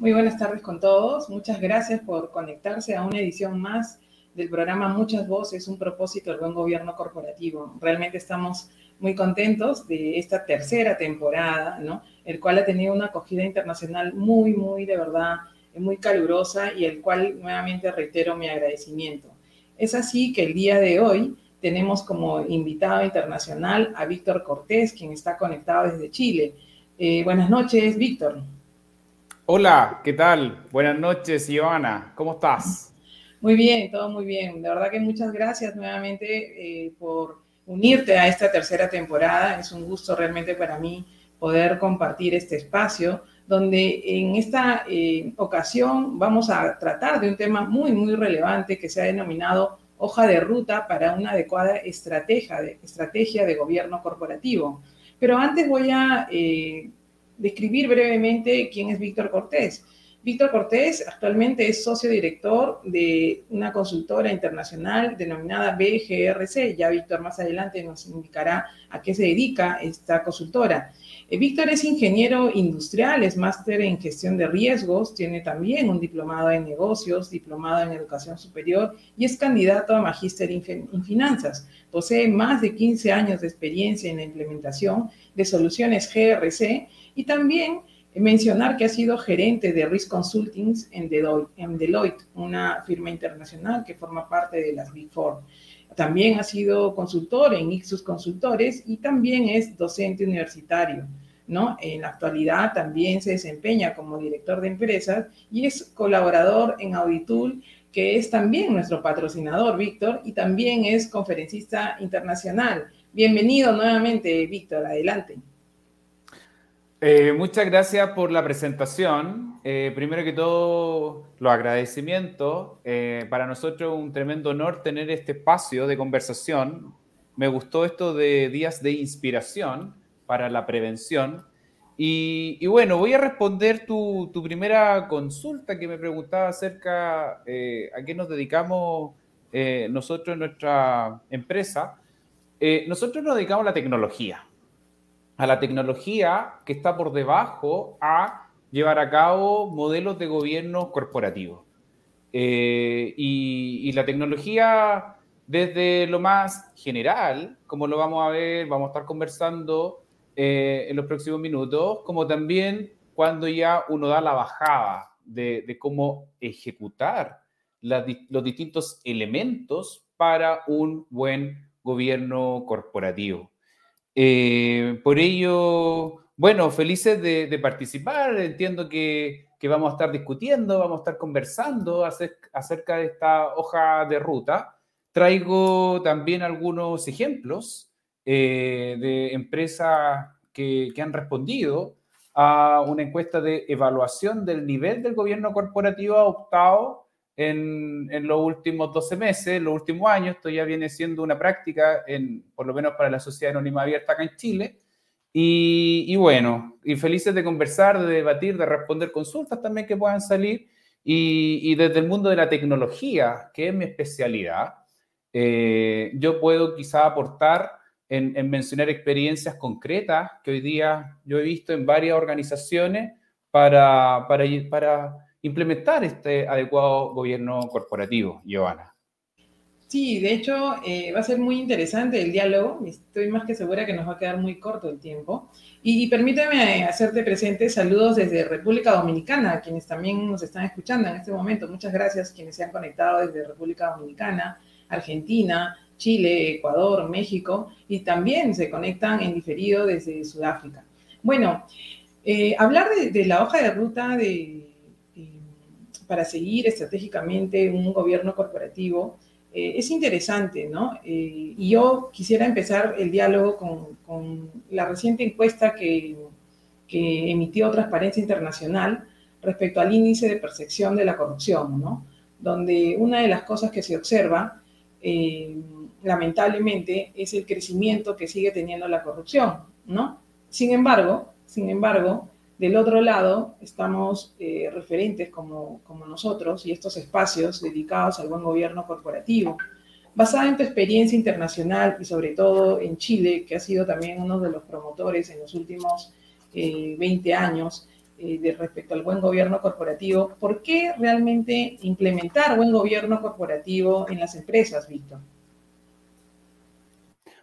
Muy buenas tardes con todos. Muchas gracias por conectarse a una edición más del programa Muchas Voces, un propósito del buen gobierno corporativo. Realmente estamos muy contentos de esta tercera temporada, ¿no? El cual ha tenido una acogida internacional muy, muy, de verdad, muy calurosa y el cual nuevamente reitero mi agradecimiento. Es así que el día de hoy tenemos como invitado internacional a Víctor Cortés, quien está conectado desde Chile. Eh, buenas noches, Víctor. Hola, ¿qué tal? Buenas noches, Ivana. ¿Cómo estás? Muy bien, todo muy bien. De verdad que muchas gracias nuevamente eh, por unirte a esta tercera temporada. Es un gusto realmente para mí poder compartir este espacio donde en esta eh, ocasión vamos a tratar de un tema muy, muy relevante que se ha denominado hoja de ruta para una adecuada estrategia de, estrategia de gobierno corporativo. Pero antes voy a eh, describir brevemente quién es Víctor Cortés. Víctor Cortés actualmente es socio director de una consultora internacional denominada BGRC. Ya Víctor más adelante nos indicará a qué se dedica esta consultora. Eh, Víctor es ingeniero industrial, es máster en gestión de riesgos, tiene también un diplomado en negocios, diplomado en educación superior y es candidato a magíster en finanzas. Posee más de 15 años de experiencia en la implementación de soluciones GRC y también mencionar que ha sido gerente de Risk Consulting en Deloitte, una firma internacional que forma parte de las Big Four. También ha sido consultor en Ixus Consultores y también es docente universitario. ¿no? En la actualidad también se desempeña como director de empresas y es colaborador en Auditool, que es también nuestro patrocinador, Víctor, y también es conferencista internacional. Bienvenido nuevamente, Víctor, adelante. Eh, muchas gracias por la presentación. Eh, primero que todo, los agradecimientos. Eh, para nosotros un tremendo honor tener este espacio de conversación. Me gustó esto de días de inspiración para la prevención. Y, bueno, voy a responder tu, tu, primera consulta que me preguntaba acerca a qué nos dedicamos nosotros en nuestra empresa. nosotros nos dedicamos a la tecnología a la tecnología que está por debajo a llevar a cabo modelos de gobierno corporativo. Eh, y, la tecnología desde lo más general, como lo vamos a ver, vamos a estar conversando eh, en los próximos minutos, como también cuando ya uno da la bajada de, cómo ejecutar los distintos elementos para un buen gobierno corporativo. Eh, por ello, bueno, felices de, participar. Entiendo que, vamos a estar discutiendo, vamos a estar conversando acerca, de esta hoja de ruta. Traigo también algunos ejemplos eh, de empresas que, que han respondido a una encuesta de evaluación del nivel del gobierno corporativo adoptado en, los últimos 12 meses, los últimos años, esto ya viene siendo una práctica, por lo menos para la sociedad anónima abierta acá en Chile. Y, bueno, y felices de conversar, de debatir, de responder consultas también que puedan salir. Y, desde el mundo de la tecnología, que es mi especialidad, eh, yo puedo quizá aportar en, en, mencionar experiencias concretas que hoy día yo he visto en varias organizaciones para, para implementar este adecuado gobierno corporativo, Giovanna. Sí, de hecho eh, va a ser muy interesante el diálogo. Estoy más que segura que nos va a quedar muy corto el tiempo. Y, permíteme hacerte presente saludos desde República Dominicana, quienes también nos están escuchando en este momento. Muchas gracias quienes se han conectado desde República Dominicana, Argentina, Chile, Ecuador, México y también se conectan en diferido desde Sudáfrica. Bueno, eh, hablar de, la hoja de ruta de, para seguir estratégicamente un gobierno corporativo eh, es interesante, ¿no? Eh, y yo quisiera empezar el diálogo con, la reciente encuesta que, emitió Transparencia Internacional respecto al índice de percepción de la corrupción, ¿no? Donde una de las cosas que se observa, eh, lamentablemente, es el crecimiento que sigue teniendo la corrupción, ¿no? Sin embargo, sin embargo, del otro lado, estamos eh, referentes como, nosotros y estos espacios dedicados al buen gobierno corporativo. Basada en tu experiencia internacional y sobre todo en Chile, que ha sido también uno de los promotores en los últimos 20 eh, años eh, de respecto al buen gobierno corporativo, ¿por qué realmente implementar buen gobierno corporativo en las empresas, Víctor?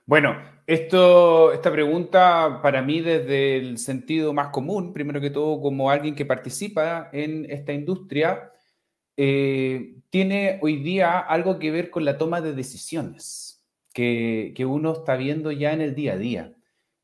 Bueno, esto, esta pregunta para mí desde el sentido más común, primero que todo como alguien que participa en esta industria, eh, tiene hoy día algo que ver con la toma de decisiones que, uno está viendo ya en el día a día.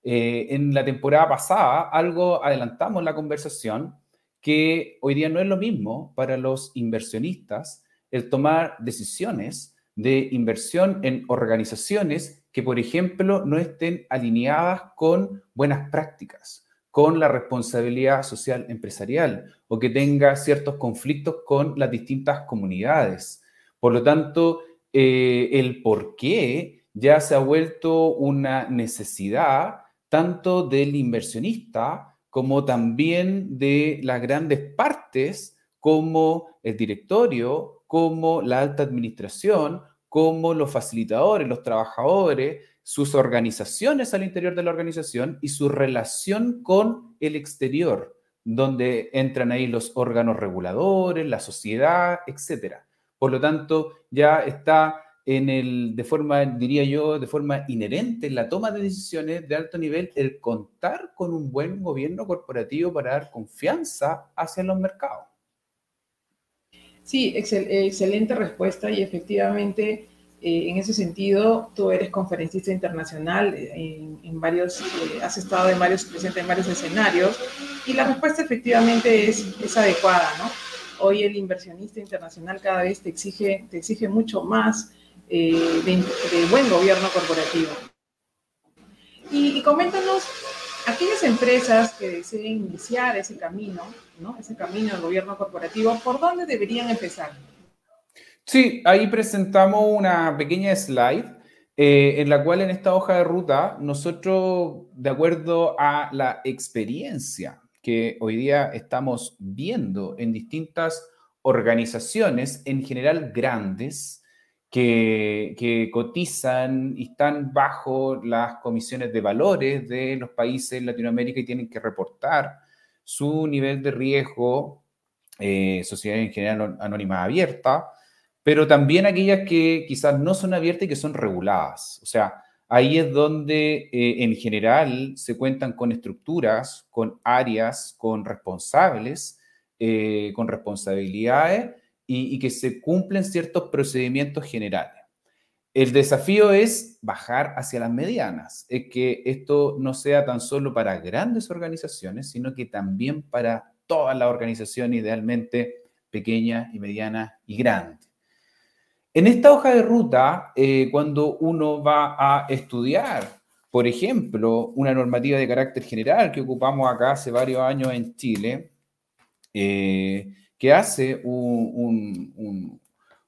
Eh, en la temporada pasada, algo adelantamos la conversación, que hoy día no es lo mismo para los inversionistas el tomar decisiones de inversión en organizaciones que, por ejemplo, no estén alineadas con buenas prácticas, con la responsabilidad social empresarial o que tenga ciertos conflictos con las distintas comunidades. Por lo tanto, eh, el por qué ya se ha vuelto una necesidad tanto del inversionista como también de las grandes partes como el directorio, como la alta administración como los facilitadores, los trabajadores, sus organizaciones al interior de la organización y su relación con el exterior, donde entran ahí los órganos reguladores, la sociedad, etc. Por lo tanto, ya está en el, de forma, diría yo, de forma inherente en la toma de decisiones de alto nivel, el contar con un buen gobierno corporativo para dar confianza hacia los mercados. Sí, excelente respuesta y efectivamente eh, en ese sentido tú eres conferencista internacional eh, en, varios, eh, has estado en varios, presente en varios escenarios y la respuesta efectivamente es, es adecuada, ¿no? Hoy el inversionista internacional cada vez te exige, te exige mucho más de, buen gobierno corporativo. Y, y coméntanos aquellas empresas que deseen iniciar ese camino, ¿no? ese camino del gobierno corporativo, ¿por dónde deberían empezar? Sí, ahí presentamos una pequeña slide eh, en la cual en esta hoja de ruta nosotros, de acuerdo a la experiencia que hoy día estamos viendo en distintas organizaciones, en general grandes, que, cotizan y están bajo las comisiones de valores de los países en Latinoamérica y tienen que reportar su nivel de riesgo, eh, en general anónima abierta, pero también aquellas que quizás no son abiertas y que son reguladas. O sea, ahí es donde eh, en general se cuentan con estructuras, con áreas, con responsables, eh, con responsabilidades y, que se cumplen ciertos procedimientos generales. El desafío es bajar hacia las medianas, es que esto no sea tan solo para grandes organizaciones, sino que también para todas las organizaciones, idealmente pequeñas y medianas y grandes. En esta hoja de ruta, eh, cuando uno va a estudiar, por ejemplo, una normativa de carácter general que ocupamos acá hace varios años en Chile, eh, que hace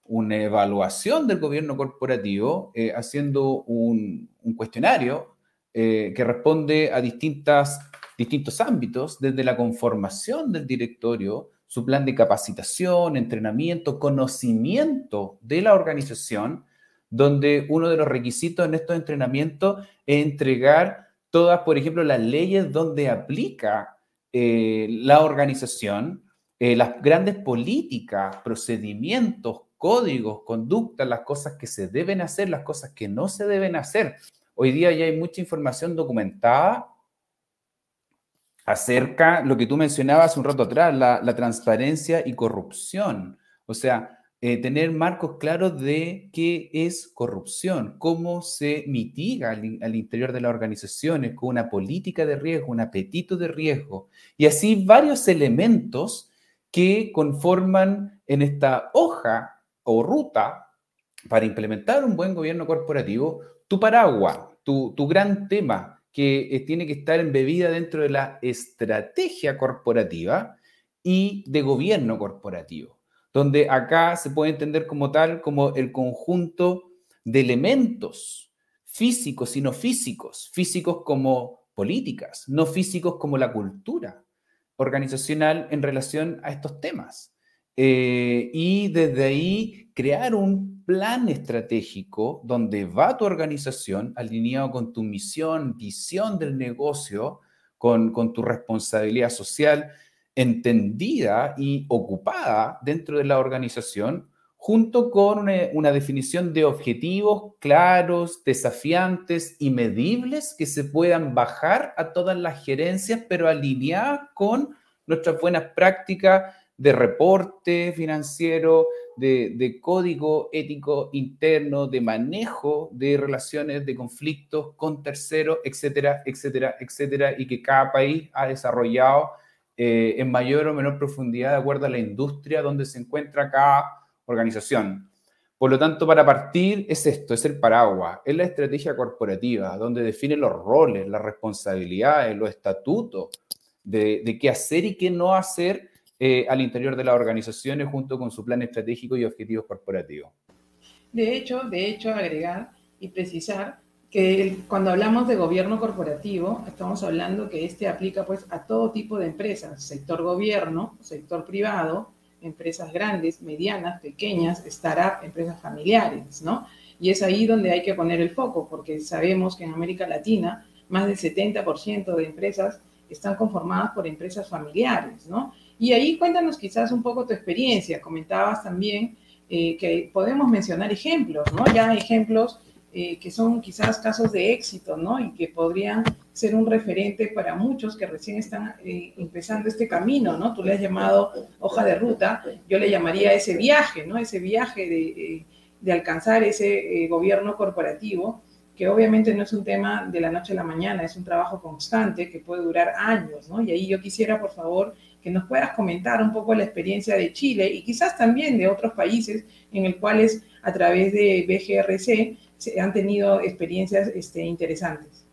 una evaluación del gobierno corporativo eh, haciendo un, cuestionario eh, que responde a distintas, distintos ámbitos, desde la conformación del directorio, su plan de capacitación, entrenamiento, conocimiento de la organización, donde uno de los requisitos en estos entrenamientos es entregar todas, por ejemplo, las leyes donde aplica eh, la organización, eh, las grandes políticas, procedimientos, códigos, conductas, las cosas que se deben hacer, las cosas que no se deben hacer. Hoy día ya hay mucha información documentada acerca lo que tú mencionabas un rato atrás, la, transparencia y corrupción. O sea, eh, tener marcos claros de qué es corrupción, cómo se mitiga al, al, interior de las organizaciones con una política de riesgo, un apetito de riesgo, y así varios elementos que conforman en esta hoja o ruta para implementar un buen gobierno corporativo tu paraguas, tu, tu gran tema, que eh, tiene que estar embebida dentro de la estrategia corporativa y de gobierno corporativo, donde acá se puede entender como tal, como el conjunto de elementos físicos y no físicos, físicos como políticas, no físicos como la cultura organizacional en relación a estos temas. Eh, y desde ahí crear un plan estratégico donde va tu organización alineado con tu misión, visión del negocio, con, con tu responsabilidad social entendida y ocupada dentro de la organización, junto con una, una, definición de objetivos claros, desafiantes y medibles que se puedan bajar a todas las gerencias, pero alineadas con nuestras buenas prácticas de reporte financiero, de, código ético interno, de manejo de relaciones, de conflictos con terceros, etcétera, etcétera, etcétera, y que cada país ha desarrollado eh, en mayor o menor profundidad de acuerdo a la industria donde se encuentra cada organización. Por lo tanto, para partir es esto, es el paraguas, es la estrategia corporativa, donde define los roles, las responsabilidades, los estatutos de, qué hacer y qué no hacer eh, al interior de las organizaciones junto con su plan estratégico y objetivos corporativos. De hecho, de hecho, agregar y precisar que cuando hablamos de gobierno corporativo, estamos hablando que este aplica pues a todo tipo de empresas, sector gobierno, sector privado, empresas grandes, medianas, pequeñas, startup, empresas familiares, ¿no? Y es ahí donde hay que poner el foco, porque sabemos que en América Latina más del 70% de empresas están conformadas por empresas familiares, ¿no? Y ahí cuéntanos quizás un poco tu experiencia. Comentabas también eh, que podemos mencionar ejemplos, ¿no? Ya ejemplos eh, que son quizás casos de éxito, ¿no? Y que podrían ser un referente para muchos que recién están eh, empezando este camino, ¿no? Tú le has llamado hoja de ruta, yo le llamaría ese viaje, ¿no? Ese viaje de, de alcanzar ese gobierno corporativo que obviamente no es un tema de la noche a la mañana, es un trabajo constante que puede durar años, ¿no? Y ahí yo quisiera, por favor, que nos puedas comentar un poco la experiencia de Chile y quizás también de otros países en el cuales a través de BGRC se han tenido experiencias este, interesantes.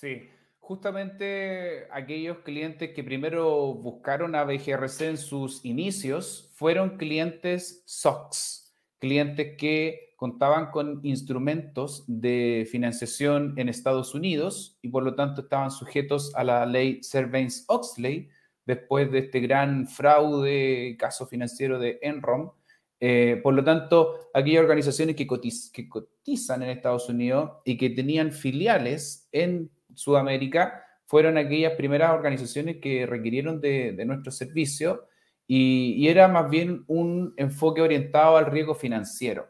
Sí, justamente aquellos clientes que primero buscaron a BGRC en sus inicios fueron clientes SOX, clientes que contaban con instrumentos de financiación en Estados Unidos y por lo tanto estaban sujetos a la ley Sarbanes-Oxley, después de este gran fraude, caso financiero de Enron. Eh, por lo tanto, aquellas organizaciones que, que cotizan en Estados Unidos y que tenían filiales en Sudamérica fueron aquellas primeras organizaciones que requirieron de, de nuestro servicio y, era más bien un enfoque orientado al riesgo financiero,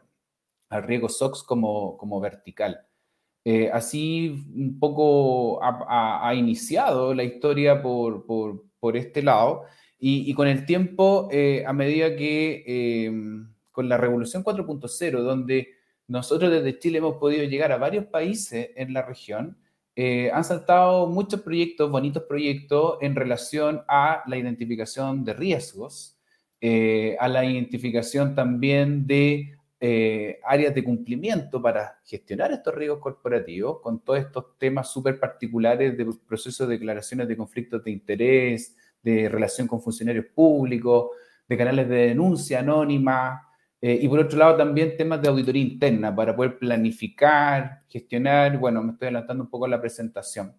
al riesgo SOX como, como vertical. Eh, así un poco ha, iniciado la historia por, por, por este lado. Y, con el tiempo, eh, a medida que eh, con la revolución 4.0, donde nosotros desde Chile hemos podido llegar a varios países en la región, eh, han saltado muchos proyectos, bonitos proyectos, en relación a la identificación de riesgos, a la identificación también de áreas de cumplimiento para gestionar estos riesgos corporativos, con todos estos temas súper particulares de procesos de declaraciones de conflictos de interés, de relación con funcionarios públicos, de canales de denuncia anónima, eh, y por otro lado también temas de auditoría interna para poder planificar, gestionar, bueno, me estoy adelantando un poco a la presentación.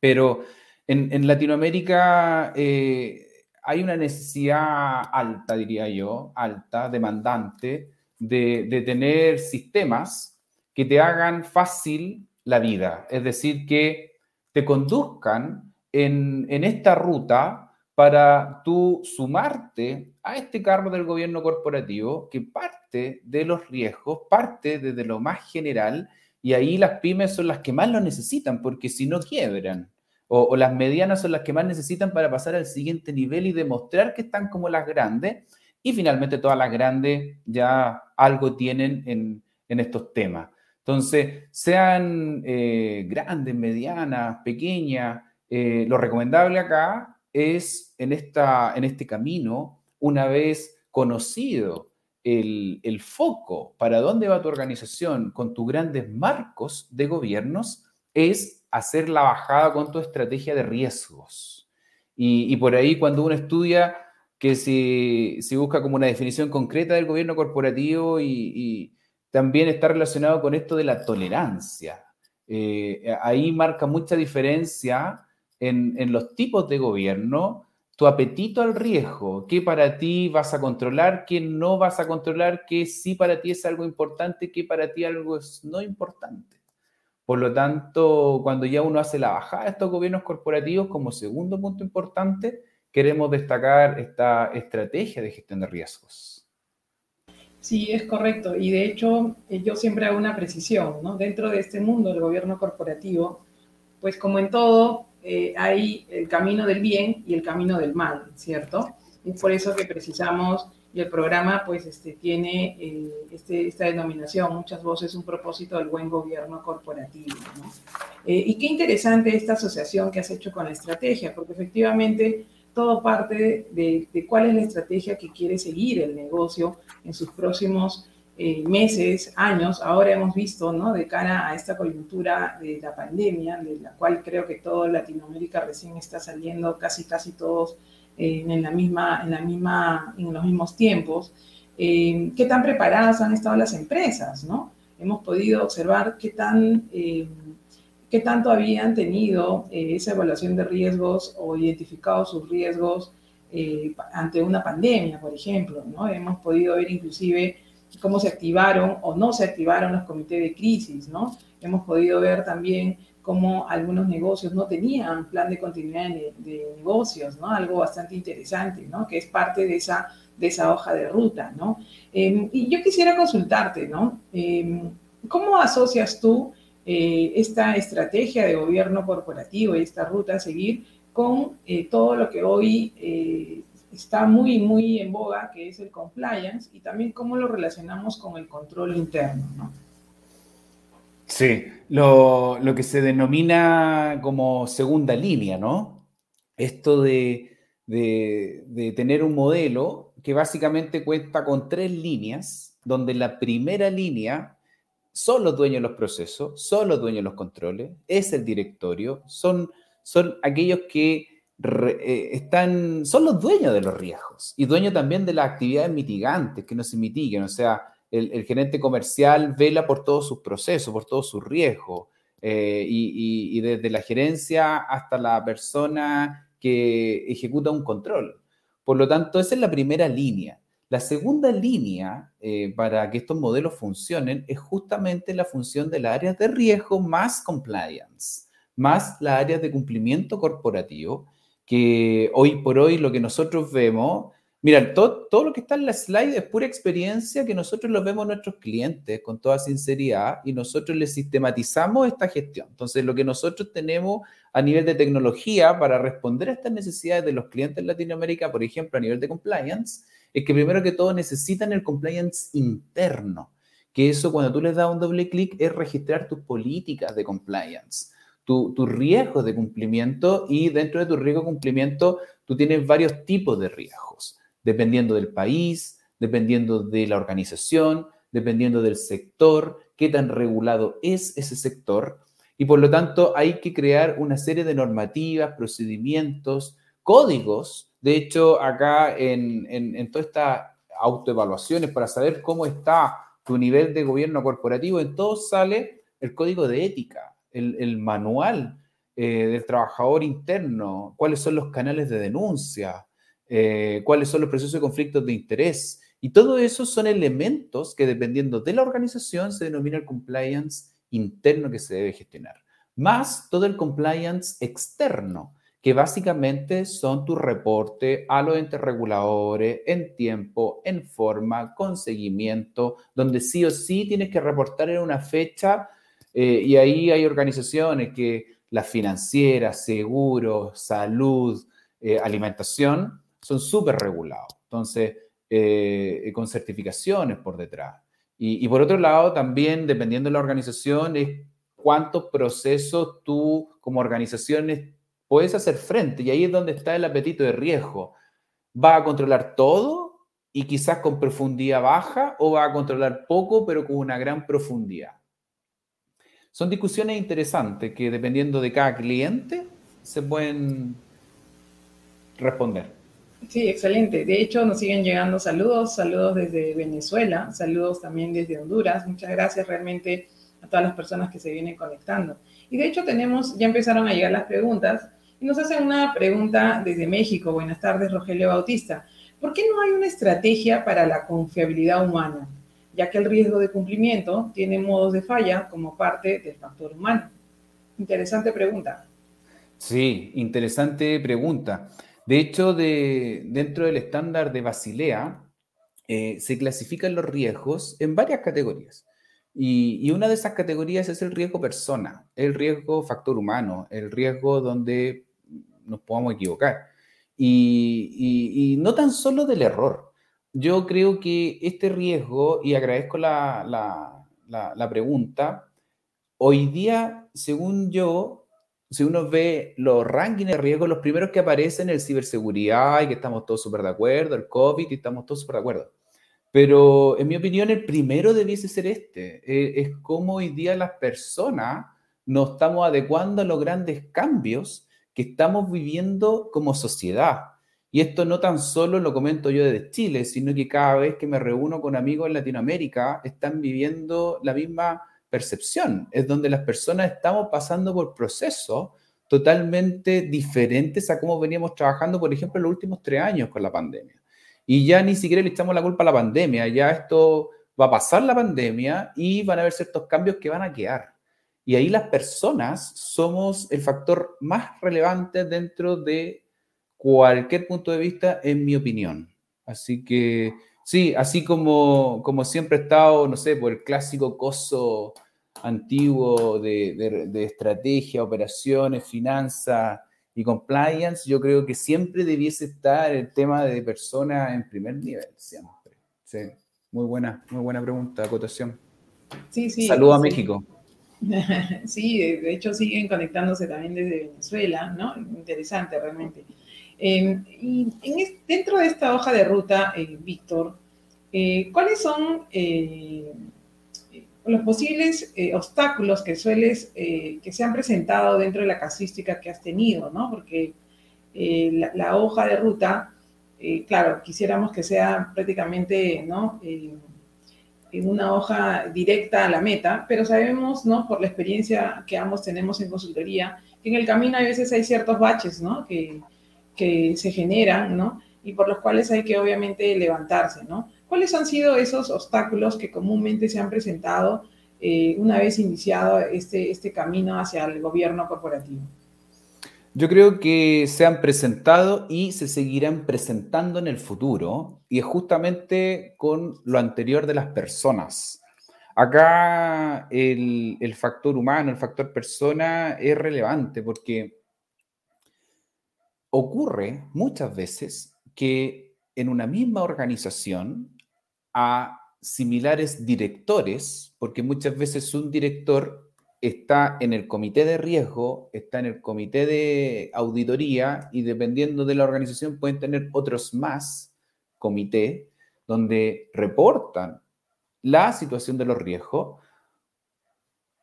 Pero en, Latinoamérica eh, hay una necesidad alta, diría yo, alta, demandante, de, de tener sistemas que te hagan fácil la vida, es decir, que te conduzcan en, esta ruta para tú sumarte a este carro del gobierno corporativo que parte de los riesgos, parte desde lo más general, y ahí las pymes son las que más lo necesitan, porque si no quiebran, o, las medianas son las que más necesitan para pasar al siguiente nivel y demostrar que están como las grandes, y finalmente todas las grandes ya algo tienen en, estos temas. Entonces, sean eh, grandes, medianas, pequeñas, eh, lo recomendable acá es en, esta, en este camino, una vez conocido el, el, foco para dónde va tu organización con tus grandes marcos de gobiernos, es hacer la bajada con tu estrategia de riesgos. Y, por ahí cuando uno estudia que se, busca como una definición concreta del gobierno corporativo y, también está relacionado con esto de la tolerancia. Eh, ahí marca mucha diferencia en, los tipos de gobierno, tu apetito al riesgo, qué para ti vas a controlar, qué no vas a controlar, qué sí para ti es algo importante, qué para ti algo es no importante. Por lo tanto, cuando ya uno hace la bajada de estos gobiernos corporativos, como segundo punto importante, queremos destacar esta estrategia de gestión de riesgos. Sí, es correcto. Y de hecho, eh, yo siempre hago una precisión, ¿no? Dentro de este mundo del gobierno corporativo, pues como en todo, eh, hay el camino del bien y el camino del mal, ¿cierto? Es por eso que precisamos, y el programa pues este, tiene este, esta denominación, muchas voces, un propósito del buen gobierno corporativo. Eh, y qué interesante esta asociación que has hecho con la estrategia, porque efectivamente todo parte de, de cuál es la estrategia que quiere seguir el negocio en sus próximos eh, meses, años, ahora hemos visto, ¿no? De cara a esta coyuntura de la pandemia, de la cual creo que toda Latinoamérica recién está saliendo, casi, casi todos eh, en, la misma, en, la misma, en los mismos tiempos, eh, qué tan preparadas han estado las empresas, ¿no? Hemos podido observar qué tan... qué tanto habían tenido esa evaluación de riesgos o identificado sus riesgos ante una pandemia, por ejemplo, ¿no? Hemos podido ver inclusive cómo se activaron o no se activaron los comités de crisis, ¿no? Hemos podido ver también cómo algunos negocios no tenían plan de continuidad de, negocios, ¿no? Algo bastante interesante, ¿no? Que es parte de esa, de esa hoja de ruta, ¿no? Em, y yo quisiera consultarte, ¿no? Em, ¿Cómo asocias tú eh, esta estrategia de gobierno corporativo y esta ruta a seguir con eh, todo lo que hoy eh, está muy, muy en boga, que es el compliance, y también cómo lo relacionamos con el control interno, ¿no? Sí, lo, que se denomina como segunda línea, ¿no? Esto de, de, tener un modelo que básicamente cuenta con tres líneas, donde la primera línea son los dueños de los procesos, son los dueños de los controles, es el directorio, son, son aquellos que eh, están, son los dueños de los riesgos y dueños también de las actividades mitigantes que no se mitiguen. O sea, el, gerente comercial vela por todos sus procesos, por todos sus riesgos. Eh, y, desde la gerencia hasta la persona que ejecuta un control. Por lo tanto, esa es la primera línea. La segunda línea eh, para que estos modelos funcionen es justamente la función de las áreas de riesgo más compliance, más las áreas de cumplimiento corporativo, que hoy por hoy lo que nosotros vemos, mira, todo, todo lo que está en la slide es pura experiencia que nosotros lo vemos nuestros clientes con toda sinceridad y nosotros les sistematizamos esta gestión. Entonces, lo que nosotros tenemos a nivel de tecnología para responder a estas necesidades de los clientes en Latinoamérica, por ejemplo, a nivel de compliance, es que primero que todo necesitan el compliance interno, que eso cuando tú les das un doble clic es registrar tus políticas de compliance tus tu riesgos de cumplimiento y dentro de tu riesgo de cumplimiento tú tienes varios tipos de riesgos, dependiendo del país, dependiendo de la organización, dependiendo del sector, qué tan regulado es ese sector. Y por lo tanto hay que crear una serie de normativas, procedimientos, códigos. De hecho, acá en, en, en todas estas autoevaluaciones para saber cómo está tu nivel de gobierno corporativo, en todo sale el código de ética el, manual eh, del trabajador interno, cuáles son los canales de denuncia, eh, cuáles son los procesos de conflictos de interés. Y todo eso son elementos que dependiendo de la organización se denomina el compliance interno que se debe gestionar. Más todo el compliance externo, que básicamente son tu reporte a los entes reguladores en tiempo, en forma, con seguimiento, donde sí o sí tienes que reportar en una fecha eh, y ahí hay organizaciones que las financieras, seguros, salud, eh, alimentación, son súper regulados. Entonces, eh, con certificaciones por detrás. Y, y, por otro lado, también, dependiendo de la organización, es cuántos procesos tú como organizaciones puedes hacer frente. Y ahí es donde está el apetito de riesgo. ¿Va a controlar todo y quizás con profundidad baja o va a controlar poco pero con una gran profundidad? Son discusiones interesantes que dependiendo de cada cliente se pueden responder. Sí, excelente. De hecho, nos siguen llegando saludos, saludos desde Venezuela, saludos también desde Honduras. Muchas gracias realmente a todas las personas que se vienen conectando. Y de hecho tenemos, ya empezaron a llegar las preguntas. Y nos hacen una pregunta desde México. Buenas tardes, Rogelio Bautista. ¿Por qué no hay una estrategia para la confiabilidad humana? Ya que el riesgo de cumplimiento tiene modos de falla como parte del factor humano. Interesante pregunta. Sí, interesante pregunta. De hecho, de, dentro del estándar de Basilea, eh, se clasifican los riesgos en varias categorías. Y, una de esas categorías es el riesgo persona, el riesgo factor humano, el riesgo donde nos podamos equivocar. Y, no tan solo del error. Yo creo que este riesgo, y agradezco la, la, pregunta, hoy día, según yo, si uno ve los rankings de riesgo, los primeros que aparecen el ciberseguridad y que estamos todos súper de acuerdo, el COVID y estamos todos súper de acuerdo. Pero en mi opinión, el primero debiese ser este. Eh, es como hoy día las personas nos estamos adecuando a los grandes cambios que estamos viviendo como sociedad. Y esto no tan solo lo comento yo desde Chile, sino que cada vez que me reúno con amigos en Latinoamérica, están viviendo la misma percepción. Es donde las personas estamos pasando por procesos totalmente diferentes a cómo veníamos trabajando, por ejemplo, en los últimos tres años con la pandemia. Y ya ni siquiera le echamos la culpa a la pandemia, ya esto va a pasar la pandemia y van a haber ciertos cambios que van a quedar. Y ahí las personas somos el factor más relevante dentro de cualquier punto de vista, en mi opinión. Así que sí, así como, como siempre he estado, no sé, por el clásico coso antiguo de, de, estrategia, operaciones, finanzas y compliance, yo creo que siempre debiese estar el tema de personas en primer nivel, siempre. Sí, muy buena, muy buena pregunta, acotación. Sí, sí. Saludo a México. Sí, de hecho siguen conectándose también desde Venezuela, ¿no? Interesante realmente. Em, y dentro de esta hoja de ruta, eh, Víctor, eh, ¿cuáles son eh, los posibles obstáculos que sueles, que se han presentado dentro de la casística que has tenido, ¿no? Porque la, la, hoja de ruta, claro, quisiéramos que sea prácticamente, ¿no? en una hoja directa a la meta, pero sabemos, ¿no? Por la experiencia que ambos tenemos en consultoría, que en el camino a veces hay ciertos baches, ¿no? Que, que se generan, ¿no? Y por los cuales hay que obviamente levantarse, ¿no? ¿Cuáles han sido esos obstáculos que comúnmente se han presentado eh, una vez iniciado este, este camino hacia el gobierno corporativo? Yo creo que se han presentado y se seguirán presentando en el futuro, y es justamente con lo anterior de las personas. Acá el, el factor humano, el factor persona es relevante porque ocurre muchas veces que en una misma organización a similares directores, porque muchas veces un director está en el comité de riesgo, está en el comité de auditoría y dependiendo de la organización pueden tener otros más comité donde reportan la situación de los riesgos.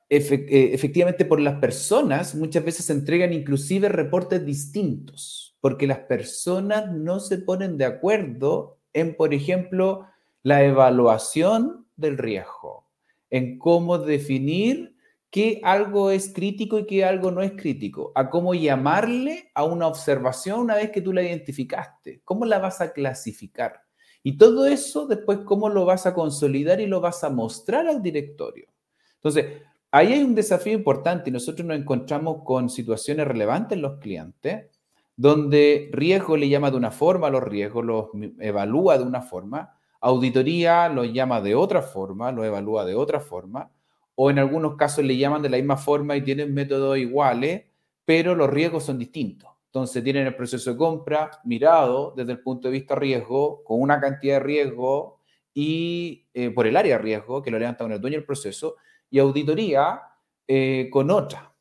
Eh, efectivamente, por las personas muchas veces se entregan inclusive reportes distintos, porque las personas no se ponen de acuerdo en, por ejemplo, la evaluación del riesgo, en cómo definir qué algo es crítico y qué algo no es crítico, a cómo llamarle a una observación una vez que tú la identificaste, cómo la vas a clasificar. Y todo eso después cómo lo vas a consolidar y lo vas a mostrar al directorio. Entonces, ahí hay un desafío importante y nosotros nos encontramos con situaciones relevantes en los clientes donde riesgo le llama de una forma los riesgos, los evalúa de una forma, auditoría los llama de otra forma, lo evalúa de otra forma, o en algunos casos le llaman de la misma forma y tienen métodos iguales, pero los riesgos son distintos. Entonces tienen el proceso de compra mirado desde el punto de vista riesgo, con una cantidad de riesgo y eh, por el área de riesgo que lo levanta con el dueño del proceso, y auditoría eh, con otra,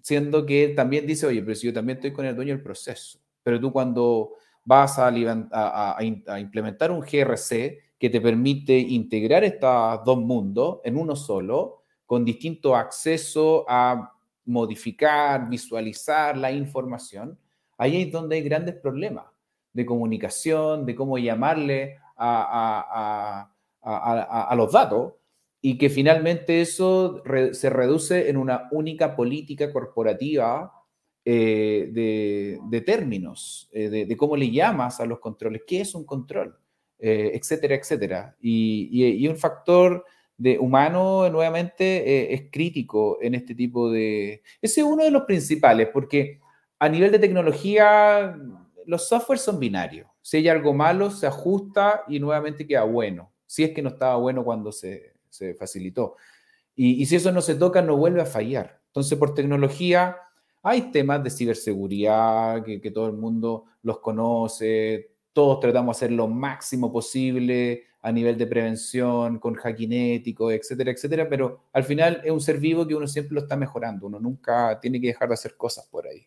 siendo que también dice, oye, pero si yo también estoy con el dueño del proceso, pero tú cuando vas a, a, implementar un GRC que te permite integrar estos dos mundos en uno solo, con distinto acceso a modificar, visualizar la información, ahí es donde hay grandes problemas de comunicación, de cómo llamarle a, los datos y que finalmente eso se reduce en una única política corporativa eh, de, términos, eh, de, cómo le llamas a los controles, qué es un control, eh, etcétera, etcétera. Y, un factor de humano nuevamente es crítico en este tipo de... Ese es uno de los principales, porque a nivel de tecnología, los softwares son binarios. Si hay algo malo, se ajusta y nuevamente queda bueno. Si es que no estaba bueno cuando se, facilitó. Y, si eso no se toca, no vuelve a fallar. Entonces, por tecnología, hay temas de ciberseguridad que, que todo el mundo los conoce. Todos tratamos de hacer lo máximo posible a nivel de prevención, con hacking ético, etcétera, etcétera, pero al final es un ser vivo que uno siempre lo está mejorando, uno nunca tiene que dejar de hacer cosas por ahí.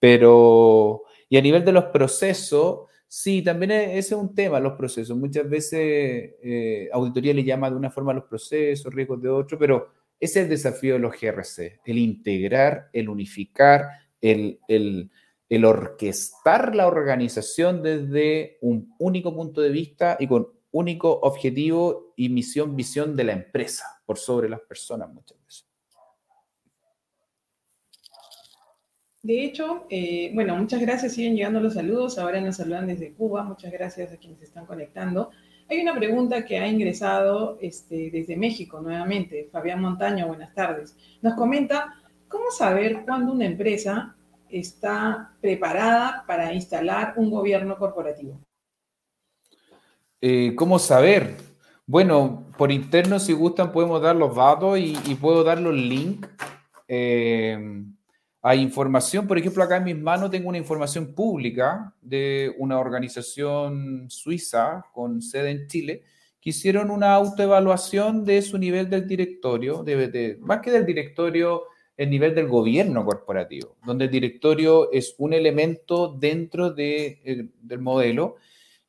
Pero, y a nivel de los procesos, sí, también e, ese es un tema, los procesos. Muchas veces eh, auditoría le llama de una forma los procesos, riesgos de otro, pero ese es el desafío de los GRC, el integrar, el unificar, el, el, el orquestar la organización desde un único punto de vista y con único objetivo y misión, visión de la empresa, por sobre las personas muchas veces. De hecho, eh, bueno, muchas gracias, siguen llegando los saludos, ahora nos saludan desde Cuba, muchas gracias a quienes están conectando. Hay una pregunta que ha ingresado este, desde México nuevamente, Fabián Montaño, buenas tardes. Nos comenta, ¿cómo saber cuándo una empresa está preparada para instalar un gobierno corporativo? Eh, ¿Cómo saber? Bueno, por interno, si gustan, podemos dar los datos y, puedo dar los links. Eh, hay información, por ejemplo, acá en mis manos tengo una información pública de una organización suiza con sede en Chile que hicieron una autoevaluación de su nivel del directorio, de, más que del directorio, el nivel del gobierno corporativo, donde el directorio es un elemento dentro de, eh, del modelo.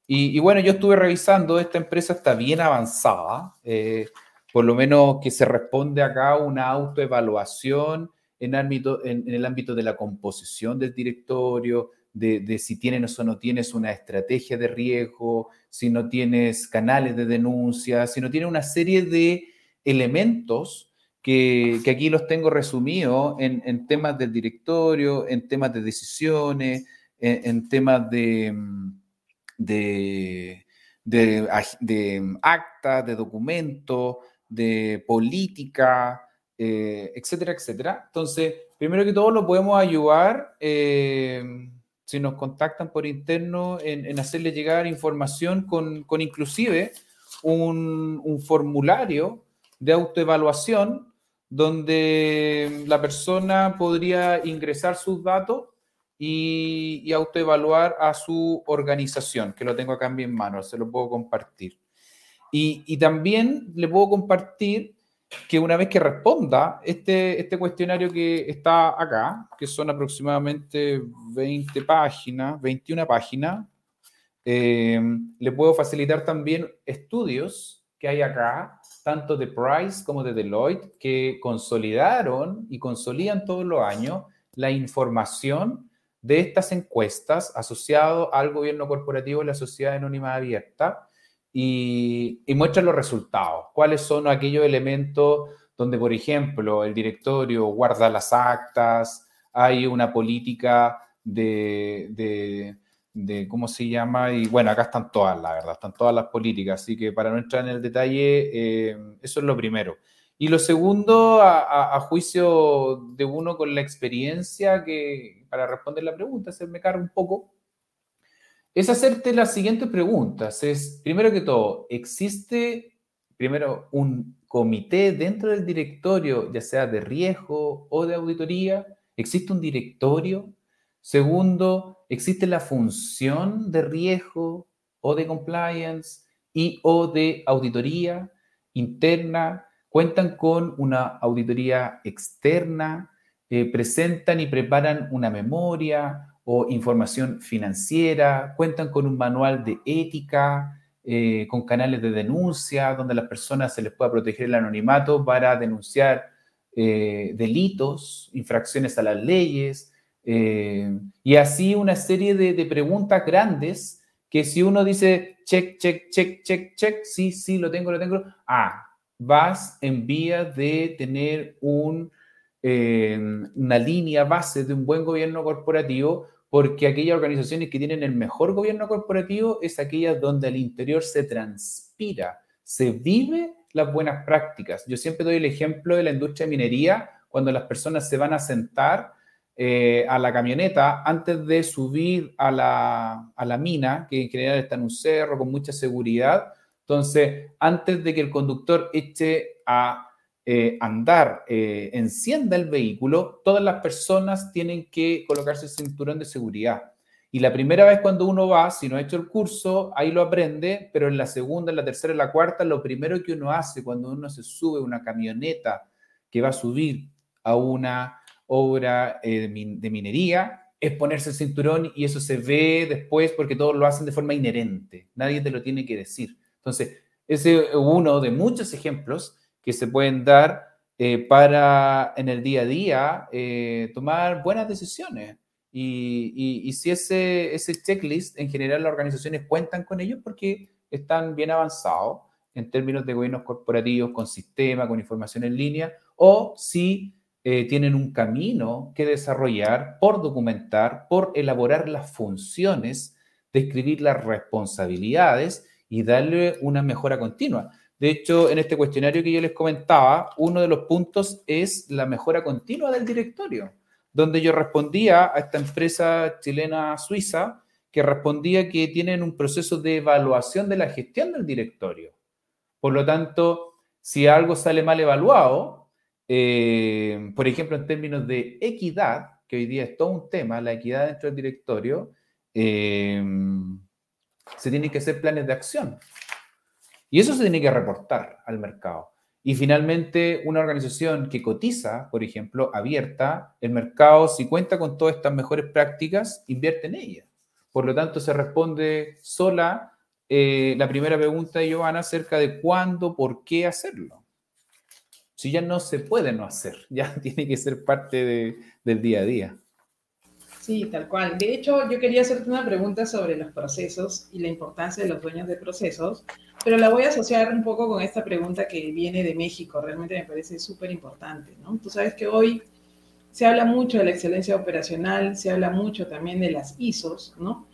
Y, bueno, yo estuve revisando, esta empresa está bien avanzada, eh, por lo menos que se responde acá una autoevaluación en, el ámbito de la composición del directorio, de, si tienes o no tienes una estrategia de riesgo, si no tienes canales de denuncia, si no tienes una serie de elementos que, aquí los tengo resumidos en, temas del directorio, en temas de decisiones, en, temas de actas, de documentos, de política, eh, etcétera, etcétera. Entonces, primero que todo, lo podemos ayudar eh, si nos contactan por interno en, hacerle llegar información con, con inclusive un, formulario de autoevaluación donde la persona podría ingresar sus datos y, y, autoevaluar a su organización, que lo tengo acá en mis manos, se lo puedo compartir. Y, y también le puedo compartir que una vez que responda este, este cuestionario que está acá, que son aproximadamente 20 páginas, 21 páginas, eh, le puedo facilitar también estudios que hay acá, tanto de Price como de Deloitte, que consolidaron y consolidan todos los años la información de estas encuestas asociado al gobierno corporativo y la sociedad anónima abierta y, muestra los resultados. ¿Cuáles son aquellos elementos donde, por ejemplo, el directorio guarda las actas, hay una política de, de, ¿cómo se llama? Y bueno, acá están todas, la verdad, están todas las políticas, así que para no entrar en el detalle, eh, eso es lo primero. Y lo segundo, a, juicio de uno con la experiencia, que para responder la pregunta, se me carga un poco, es hacerte las siguientes preguntas. Es, primero que todo, ¿existe primero un comité dentro del directorio, ya sea de riesgo o de auditoría? ¿Existe un directorio? Segundo, ¿existe la función de riesgo o de compliance y o de auditoría interna? ¿Cuentan con una auditoría externa? Eh, ¿Presentan y preparan una memoria o información financiera? ¿Cuentan con un manual de ética? Eh, con canales de denuncia, donde a las personas se les pueda proteger el anonimato para denunciar eh, delitos, infracciones a las leyes, eh, y así una serie de, preguntas grandes que si uno dice check, check, check, check, check, sí, sí, lo tengo, lo tengo, ah, vas en vía de tener un, una línea base de un buen gobierno corporativo porque aquellas organizaciones que tienen el mejor gobierno corporativo es aquellas donde al interior se transpira, se vive las buenas prácticas. Yo siempre doy el ejemplo de la industria de minería, cuando las personas se van a sentar eh, a la camioneta antes de subir a la, a la mina, que en general está en un cerro con mucha seguridad. Entonces, antes de que el conductor eche a eh, andar, eh, encienda el vehículo, todas las personas tienen que colocarse el cinturón de seguridad. Y la primera vez cuando uno va, si no ha hecho el curso, ahí lo aprende, pero en la segunda, en la tercera, en la cuarta, lo primero que uno hace cuando uno se sube una camioneta que va a subir a una obra eh, de minería, es ponerse el cinturón y eso se ve después porque todos lo hacen de forma inherente. Nadie te lo tiene que decir. Entonces, ese es uno de muchos ejemplos que se pueden dar eh, para en el día a día eh, tomar buenas decisiones. Y, si ese, ese checklist, en general las organizaciones cuentan con ellos porque están bien avanzados en términos de gobiernos corporativos, con sistema, con información en línea, o si eh, tienen un camino que desarrollar por documentar, por elaborar las funciones, describir las responsabilidades y darle una mejora continua. De hecho, en este cuestionario que yo les comentaba, uno de los puntos es la mejora continua del directorio, donde yo respondía a esta empresa chilena suiza que respondía que tienen un proceso de evaluación de la gestión del directorio. Por lo tanto, si algo sale mal evaluado, eh, por ejemplo, en términos de equidad, que hoy día es todo un tema, la equidad dentro del directorio, eh, se tienen que hacer planes de acción. Y eso se tiene que reportar al mercado. Y finalmente, una organización que cotiza, por ejemplo, abierta, el mercado, si cuenta con todas estas mejores prácticas, invierte en ella. Por lo tanto, se responde sola eh, la primera pregunta de Giovanna acerca de cuándo, por qué hacerlo. Si ya no se puede no hacer, ya tiene que ser parte del día a día. Sí, tal cual. De hecho, yo quería hacerte una pregunta sobre los procesos y la importancia de los dueños de procesos, pero la voy a asociar un poco con esta pregunta que viene de México. Realmente me parece súper importante, ¿no? Tú sabes que hoy se habla mucho de la excelencia operacional, se habla mucho también de las ISOs, ¿no?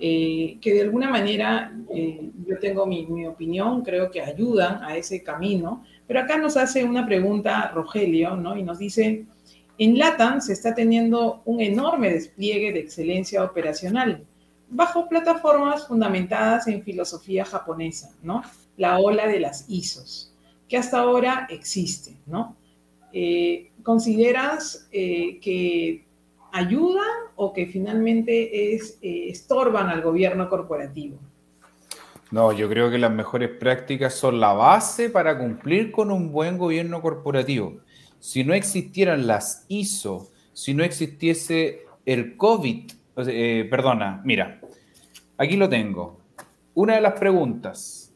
Eh, que de alguna manera, eh, yo tengo mi, mi, opinión, creo que ayudan a ese camino, pero acá nos hace una pregunta Rogelio, ¿no? Y nos dice, en LATAM se está teniendo un enorme despliegue de excelencia operacional bajo plataformas fundamentadas en filosofía japonesa, ¿no? La ola de las ISOs, que hasta ahora existe, ¿no? Eh, ¿Consideras eh, que ayudan o que finalmente es, eh, estorban al gobierno corporativo? No, yo creo que las mejores prácticas son la base para cumplir con un buen gobierno corporativo si no existieran las ISO, si no existiese el COVID, eh, perdona, mira, aquí lo tengo. Una de las preguntas,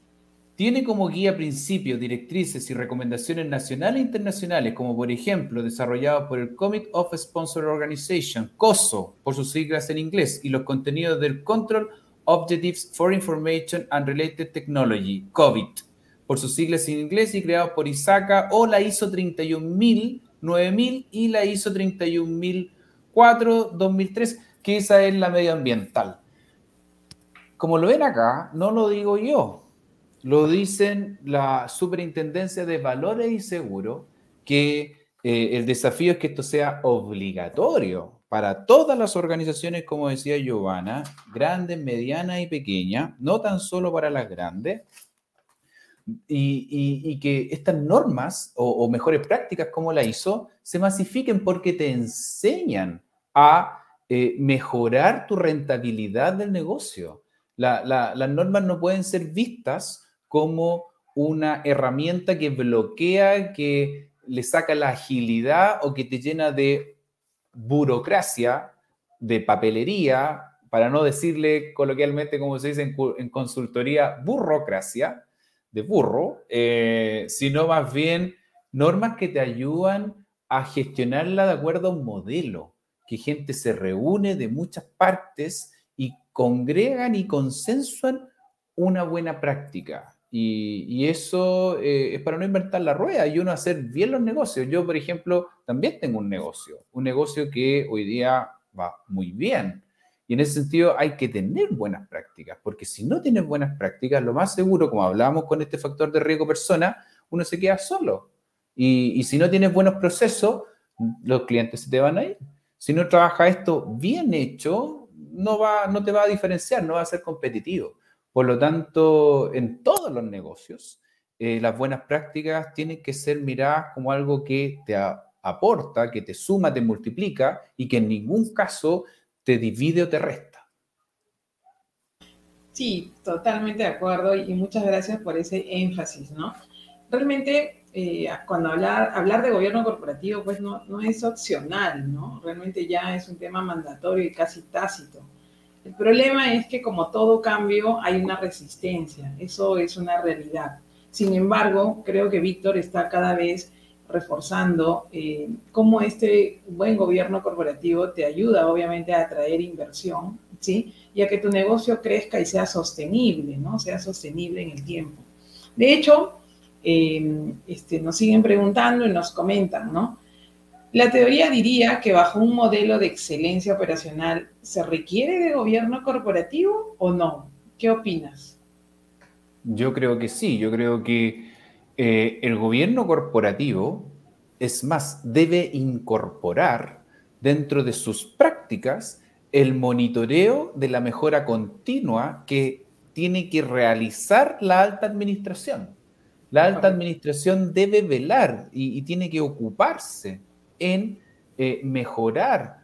¿tiene como guía principios, directrices y recomendaciones nacionales e internacionales, como por ejemplo desarrollados por el Committee of Sponsor Organization, COSO, por sus siglas en inglés, y los contenidos del Control Objectives for Information and Related Technology, COVID? Por sus siglas en inglés y creados por ISACA o la ISO 31000, 9000 y la ISO 31004, 2003, que esa es la medioambiental. Como lo ven acá, no lo digo yo. lo dicen la Superintendencia de Valores y Seguros, que eh, el desafío es que esto sea obligatorio para todas las organizaciones, como decía Giovanna, grandes, medianas y pequeñas, no tan solo para las grandes, y, que estas normas o, mejores prácticas como la hizo se masifiquen porque te enseñan a eh, mejorar tu rentabilidad del negocio. las normas no pueden ser vistas como una herramienta que bloquea, que le saca la agilidad o que te llena de burocracia, de papelería, para no decirle coloquialmente, como se dice en, consultoría, burocracia, de burro, eh, sino más bien normas que te ayudan a gestionarla de acuerdo a un modelo, que gente se reúne de muchas partes y congregan y consensuan una buena práctica. Y, eso eh, es para no inventar la rueda y uno hacer bien los negocios. Yo, por ejemplo, también tengo un negocio, un negocio que hoy día va muy bien. Y en ese sentido hay que tener buenas prácticas, porque si no tienes buenas prácticas, lo más seguro, como hablábamos con este factor de riesgo persona, uno se queda solo. Y, y si no tienes buenos procesos, los clientes se te van a ir. Si no trabaja esto bien hecho, no, va, no te va a diferenciar, no va a ser competitivo. Por lo tanto, en todos los negocios, eh, las buenas prácticas tienen que ser miradas como algo que te aporta, que te suma, te multiplica y que en ningún caso te divide o te resta. Sí, totalmente de acuerdo y muchas gracias por ese énfasis, ¿no? Realmente, eh, cuando hablar, hablar de gobierno corporativo, pues no, no es opcional, ¿no? Realmente ya es un tema mandatorio y casi tácito. El problema es que como todo cambio hay una resistencia, eso es una realidad. Sin embargo, creo que Víctor está cada vez reforzando eh, cómo este buen gobierno corporativo te ayuda obviamente a atraer inversión, ¿sí? Y a que tu negocio crezca y sea sostenible, ¿no? Sea sostenible en el tiempo. De hecho, eh, este, nos siguen preguntando y nos comentan, ¿no? La teoría diría que bajo un modelo de excelencia operacional, ¿se requiere de gobierno corporativo o no? ¿Qué opinas? Yo creo que sí, yo creo que eh, el gobierno corporativo, es más, debe incorporar dentro de sus prácticas el monitoreo de la mejora continua que tiene que realizar la alta administración. La alta administración debe velar y tiene que ocuparse en eh, mejorar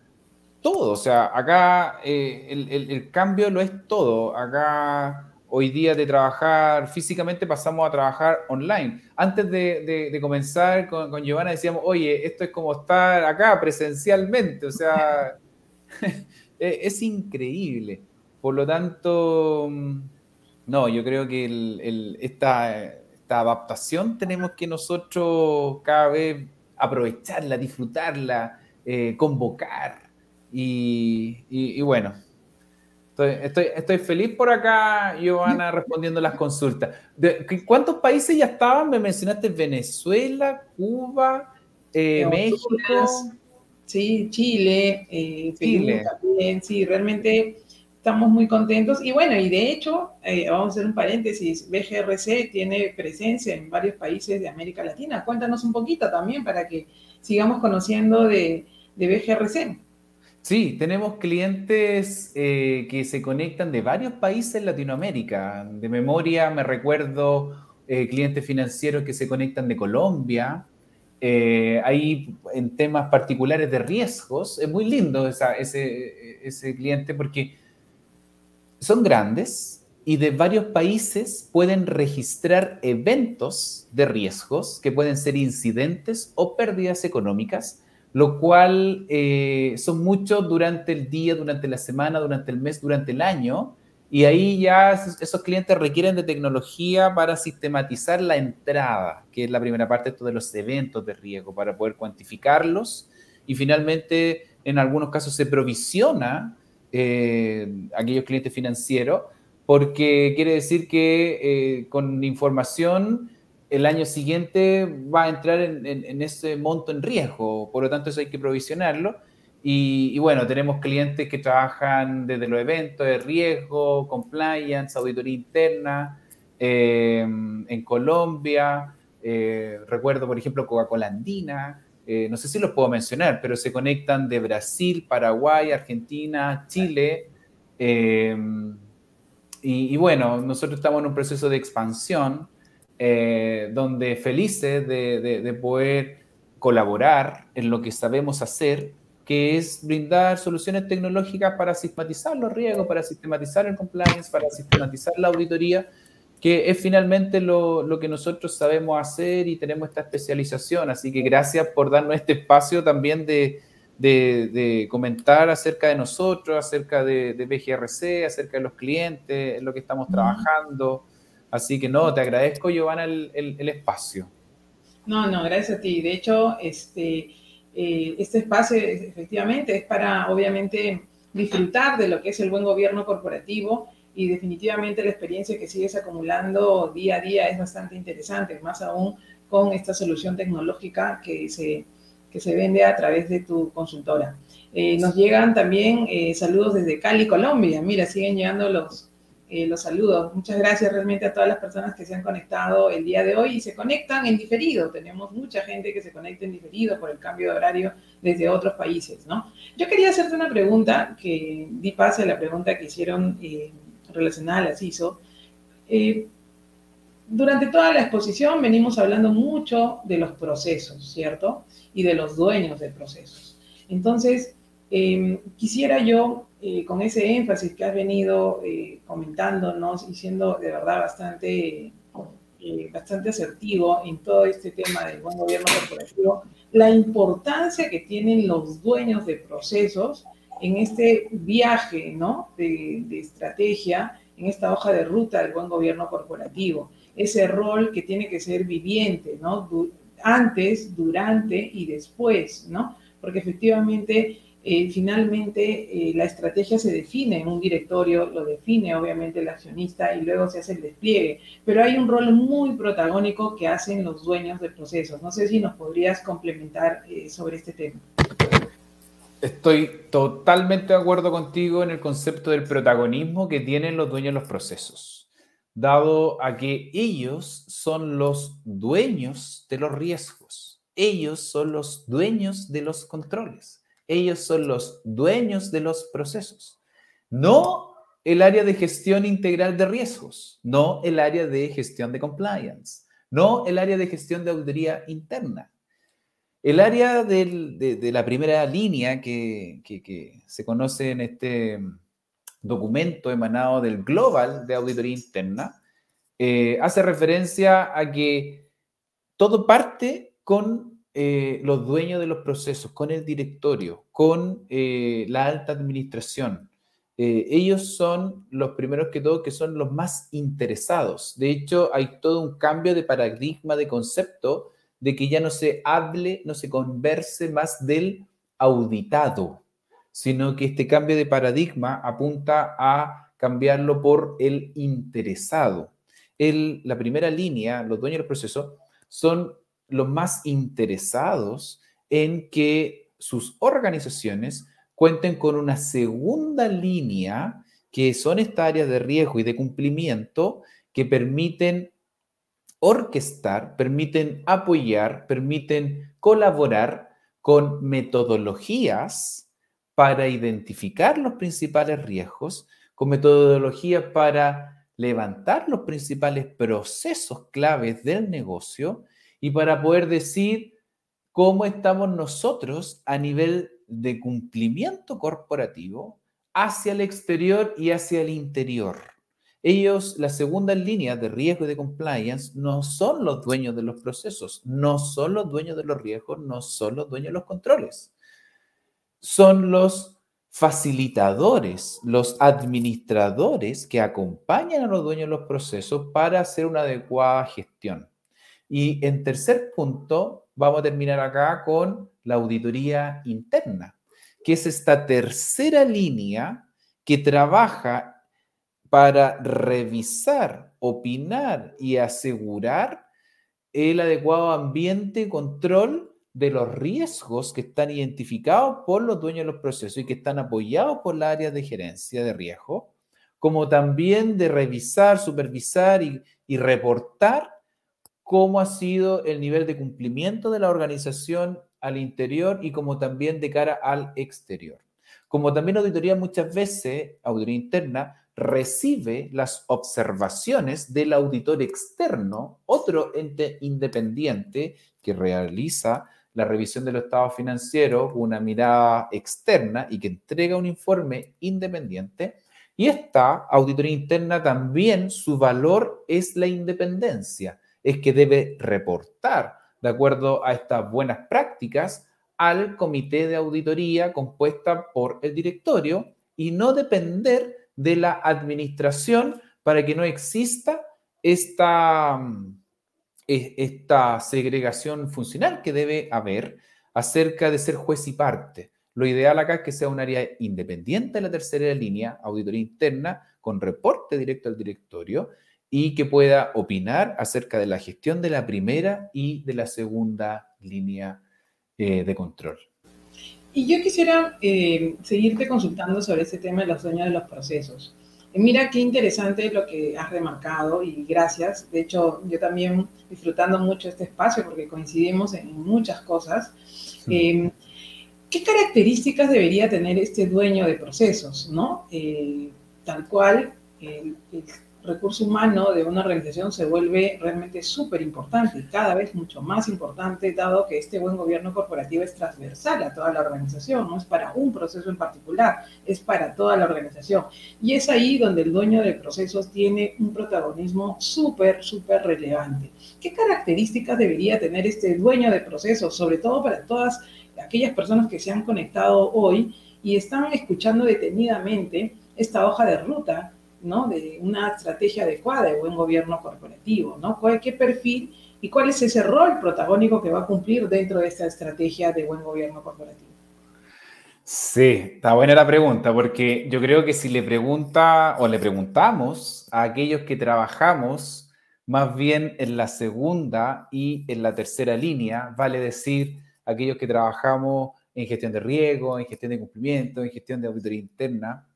todo. O sea, acá eh, el, cambio lo es todo. Acá hoy día de trabajar físicamente pasamos a trabajar online. Antes de, comenzar con, con, Giovanna decíamos, oye, esto es como estar acá presencialmente. O sea, e, es increíble. Por lo tanto, mm, no, yo creo que esta, adaptación tenemos que nosotros cada vez aprovecharla, disfrutarla, eh, convocar. Y, bueno, estoy, estoy, feliz por acá, Giovanna, respondiendo las consultas. ¿Cuántos países ya estaban? Me mencionaste Venezuela, Cuba, eh, México. Sí, Chile, eh, Chile. también. Sí, realmente estamos muy contentos. Y bueno, y de hecho, eh, vamos a hacer un paréntesis, BGRC tiene presencia en varios países de América Latina. Cuéntanos un poquito también para que sigamos conociendo de, de BGRC. Sí, tenemos clientes eh, que se conectan de varios países en Latinoamérica. De memoria me recuerdo eh, clientes financieros que se conectan de Colombia. ahí en temas particulares de riesgos, es muy lindo ese, ese cliente porque son grandes y de varios países pueden registrar eventos de riesgos que pueden ser incidentes o pérdidas económicas, lo cual eh, son muchos durante el día, durante la semana, durante el mes, durante el año. Y ahí ya esos, clientes requieren de tecnología para sistematizar la entrada, que es la primera parte de los eventos de riesgo, para poder cuantificarlos. Y finalmente, en algunos casos se provisiona eh, aquellos clientes financieros, porque quiere decir que eh, con información el año siguiente va a entrar en, ese monto en riesgo, por lo tanto eso hay que provisionarlo. Y, bueno, tenemos clientes que trabajan desde los eventos de riesgo, compliance, auditoría interna, em, en Colombia, eh, recuerdo, por ejemplo, Coca-Cola Andina, no sé si los puedo mencionar, pero se conectan de Brasil, Paraguay, Argentina, Chile. Y, bueno, nosotros estamos en un proceso de expansión donde felices de poder colaborar en lo que sabemos hacer que es brindar soluciones tecnológicas para sistematizar los riesgos, para sistematizar el compliance, para sistematizar la auditoría, que es finalmente lo, lo, que nosotros sabemos hacer y tenemos esta especialización. Así que gracias por darnos este espacio también de, de, de comentar acerca de nosotros, acerca de, de, BGRC, acerca de los clientes, en lo que estamos trabajando. Así que no, te agradezco, Giovanna, el, espacio. No, no, gracias a ti. De hecho, este eh, este espacio efectivamente es para, obviamente, disfrutar de lo que es el buen gobierno corporativo y definitivamente la experiencia que sigues acumulando día a día es bastante interesante, más aún con esta solución tecnológica que se, que se vende a través de tu consultora. Eh, nos llegan también eh, saludos desde Cali, Colombia. Mira, siguen llegando los, eh, los saludos. Muchas gracias realmente a todas las personas que se han conectado el día de hoy y se conectan en diferido. Tenemos mucha gente que se conecta en diferido por el cambio de horario desde otros países, ¿no? Yo quería hacerte una pregunta que di pase a la pregunta que hicieron eh, relacionada a la CISO. Eh, durante toda la exposición venimos hablando mucho de los procesos, ¿cierto? Y de los dueños de procesos. Entonces, quisiera yo eh, con ese énfasis que has venido eh, comentándonos y siendo de verdad bastante, eh, bastante asertivo en todo este tema del buen gobierno corporativo, la importancia que tienen los dueños de procesos en este viaje ¿no? de, de estrategia, en esta hoja de ruta del buen gobierno corporativo. Ese rol que tiene que ser viviente, ¿no? antes, durante y después, ¿no? Porque efectivamente eh, finalmente eh, la estrategia se define en un directorio, lo define obviamente el accionista y luego se hace el despliegue, pero hay un rol muy protagónico que hacen los dueños de procesos. No sé si nos podrías complementar eh, sobre este tema. Estoy totalmente de acuerdo contigo en el concepto del protagonismo que tienen los dueños de los procesos, dado a que ellos son los dueños de los riesgos, ellos son los dueños de los controles ellos son los dueños de los procesos, no el área de gestión integral de riesgos, no el área de gestión de compliance, no el área de gestión de auditoría interna. El área de, la primera línea que, se conoce en este documento emanado del Global de Auditoría Interna eh, hace referencia a que todo parte con eh, los dueños de los procesos, con el directorio, con eh, la alta administración. Eh, ellos son los primeros que todo, que son los más interesados. De hecho, hay todo un cambio de paradigma, de concepto, de que ya no se hable, no se converse más del auditado, sino que este cambio de paradigma apunta a cambiarlo por el interesado. El, la primera línea, los dueños del proceso, son los más interesados en que sus organizaciones cuenten con una segunda línea, que son estas áreas de riesgo y de cumplimiento, que permiten orquestar, permiten apoyar, permiten colaborar con metodologías para identificar los principales riesgos, con metodologías para levantar los principales procesos claves del negocio y para poder decir cómo estamos nosotros a nivel de cumplimiento corporativo hacia el exterior y hacia el interior. Ellos, las segundas líneas de riesgo y de compliance, no son los dueños de los procesos, no son los dueños de los riesgos, no son los dueños de los controles. Son los facilitadores, los administradores que acompañan a los dueños de los procesos para hacer una adecuada gestión. Y en tercer punto, vamos a terminar acá con la auditoría interna, que es esta tercera línea que trabaja para revisar, opinar y asegurar el adecuado ambiente y control de los riesgos que están identificados por los dueños de los procesos y que están apoyados por la área de gerencia de riesgo como también de revisar, supervisar y, y reportar cómo ha sido el nivel de cumplimiento de la organización al interior y como también de cara al exterior. Como también auditoría muchas veces, auditoría interna, recibe las observaciones del auditor externo, otro ente independiente que realiza la revisión de los estados financieros una mirada externa y que entrega un informe independiente. Y esta auditoría interna también, su valor es la independencia, es que debe reportar de acuerdo a estas buenas prácticas al comité de auditoría compuesta por el directorio y no depender de la administración para que no exista esta, mm, esta segregación funcional que debe haber acerca de ser juez y parte. Lo ideal acá es que sea un área independiente de la tercera línea, auditoría interna, con reporte directo al directorio y que pueda opinar acerca de la gestión de la primera y de la segunda línea eh, de control. Y yo quisiera eh, seguirte consultando sobre este tema de los dueños de los procesos. mira qué interesante lo que has remarcado y gracias. De hecho, yo también disfrutando mucho este espacio porque coincidimos en muchas cosas. Eh, ¿Qué características debería tener este dueño de procesos? ¿no? Eh, tal cual, el, el recurso humano de una organización se vuelve realmente súper importante y cada vez mucho más importante, dado que este buen gobierno corporativo es transversal a toda la organización, no es para un proceso en particular, es para toda la organización. Y es ahí donde el dueño de procesos tiene un protagonismo súper, súper relevante. ¿Qué características debería tener este dueño de procesos, sobre todo para todas aquellas personas que se han conectado hoy y están escuchando detenidamente esta hoja de ruta ¿no? de una estrategia adecuada de buen gobierno corporativo, ¿no? ¿Qué perfil y cuál es ese rol protagónico que va a cumplir dentro de esta estrategia de buen gobierno corporativo? Sí, está buena la pregunta, porque yo creo que si le pregunta o le preguntamos a aquellos que trabajamos más bien en la segunda y en la tercera línea, vale decir aquellos que trabajamos en gestión de riesgo, en gestión de cumplimiento, en gestión de auditoría interna,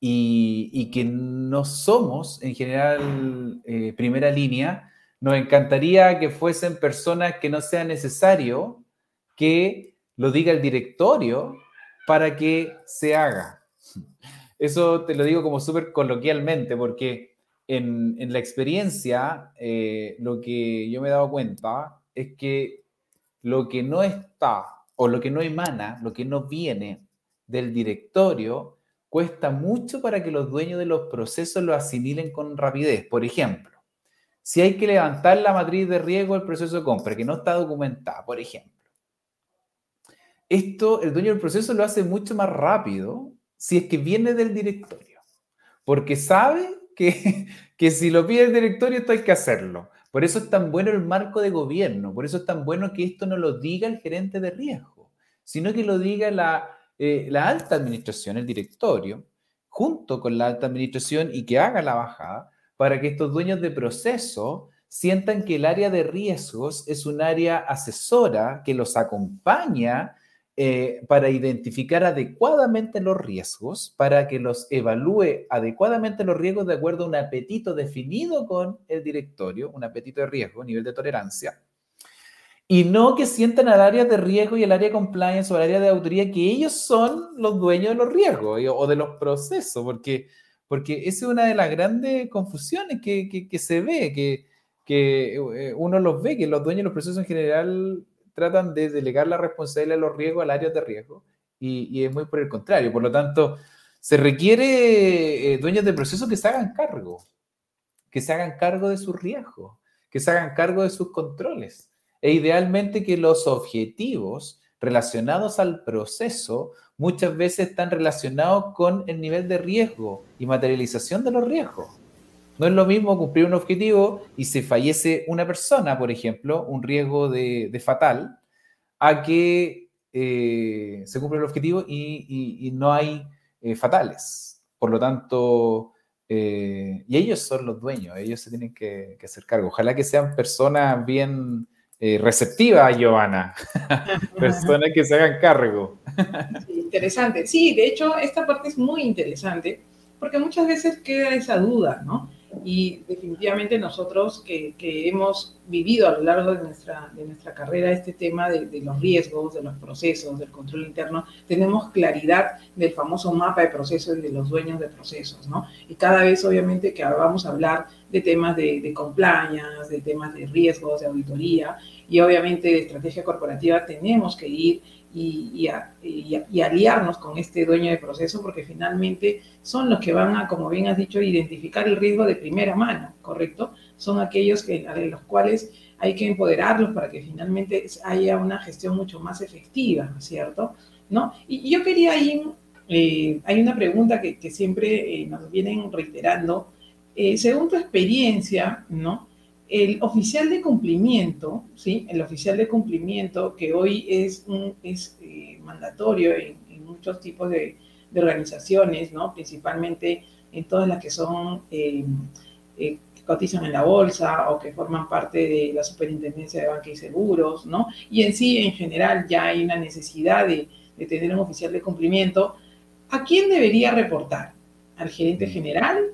y, que no somos en general eh, primera línea, nos encantaría que fuesen personas que no sea necesario que lo diga el directorio para que se haga. Eso te lo digo como súper coloquialmente, porque en, la experiencia eh, lo que yo me he dado cuenta es que lo que no está o lo que no emana, lo que no viene del directorio, cuesta mucho para que los dueños de los procesos lo asimilen con rapidez. Por ejemplo, si hay que levantar la matriz de riesgo del proceso de compra que no está documentada, por ejemplo. Esto el dueño del proceso lo hace mucho más rápido si es que viene del directorio, porque sabe que, que si lo pide el directorio esto hay que hacerlo. Por eso es tan bueno el marco de gobierno, por eso es tan bueno que esto no lo diga el gerente de riesgo, sino que lo diga la, eh, la alta administración, el directorio, junto con la alta administración y que haga la bajada para que estos dueños de proceso sientan que el área de riesgos es un área asesora que los acompaña eh, para identificar adecuadamente los riesgos, para que los evalúe adecuadamente los riesgos de acuerdo a un apetito definido con el directorio, un apetito de riesgo, nivel de tolerancia, y no que sientan al área de riesgo y el área de compliance o el área de autoría que ellos son los dueños de los riesgos o de los procesos, porque, porque esa es una de las grandes confusiones que, que, se ve, que, que eh, uno los ve, que los dueños de los procesos en general tratan de delegar la responsabilidad de los riesgos al área de riesgo y, y, es muy por el contrario. Por lo tanto, se requiere eh, dueños de procesos que se hagan cargo, que se hagan cargo de sus riesgos, que se hagan cargo de sus controles e idealmente que los objetivos relacionados al proceso muchas veces están relacionados con el nivel de riesgo y materialización de los riesgos. No es lo mismo cumplir un objetivo y se fallece una persona, por ejemplo, un riesgo de, fatal, a que eh, se cumple el objetivo y, no hay eh, fatales. Por lo tanto, eh, y ellos son los dueños, ellos se tienen que, que hacer cargo. Ojalá que sean personas bien eh, receptiva, Giovanna. Personas que se hagan cargo. interesante. Sí, de hecho, esta parte es muy interesante Porque muchas veces queda esa duda, ¿no? y definitivamente nosotros que, que, hemos vivido a lo largo de nuestra, de nuestra carrera este tema de, de, los riesgos, de los procesos, del control interno, tenemos claridad del famoso mapa de procesos y de los dueños de procesos, ¿no? Y cada vez obviamente que vamos a hablar de temas de, de compliance, de temas de riesgos, de auditoría y obviamente de estrategia corporativa, tenemos que ir y, y, aliarnos con este dueño de proceso porque finalmente son los que van a, como bien has dicho, identificar el riesgo de primera mano, ¿correcto? Son aquellos que, a los cuales hay que empoderarlos para que finalmente haya una gestión mucho más efectiva, ¿cierto? ¿No? Y, yo quería ahí, eh, hay una pregunta que, que siempre eh, nos vienen reiterando, eh, según tu experiencia, ¿no? El oficial de cumplimiento, ¿sí? El oficial de cumplimiento que hoy es, un, es eh, mandatorio en, muchos tipos de, organizaciones, ¿no? Principalmente en todas las que son, eh, eh, cotizan en la bolsa o que forman parte de la superintendencia de banca y seguros, ¿no? Y en sí, en general, ya hay una necesidad de tener un oficial de cumplimiento. ¿A quién debería reportar? ¿Al gerente general?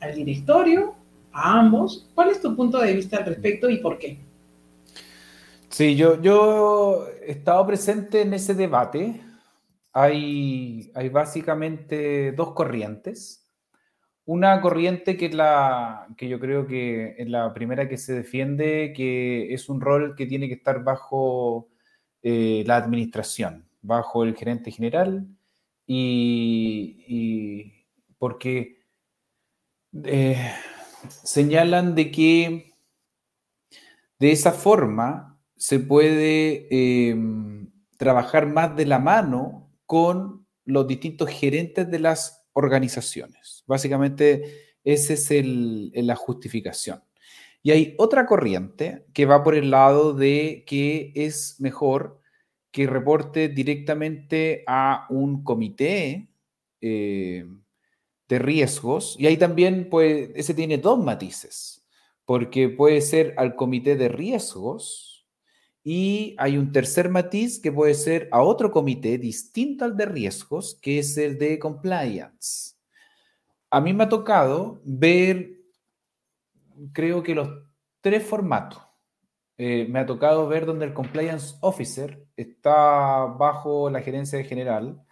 ¿Al directorio? A ambos. ¿Cuál es tu punto de vista al respecto y por qué? Sí, yo, yo he estado presente en ese debate. Hay, hay básicamente dos corrientes. Una corriente que la que yo creo que es la primera que se defiende, que es un rol que tiene que estar bajo eh, la administración, bajo el gerente general, y, y porque eh, señalan de que de esa forma se puede em, trabajar más de la mano con los distintos gerentes de las organizaciones. Básicamente, esa es la justificación. Y hay otra corriente que va por el lado de que es mejor que reporte directamente a un comité eh, de riesgos, y ahí también pues, ese tiene dos matices, porque puede ser al comité de riesgos y hay un tercer matiz que puede ser a otro comité distinto al de riesgos, que es el de compliance. A mí me ha tocado ver, creo que los tres formatos. Eh, me ha tocado ver donde el compliance officer está bajo la gerencia general,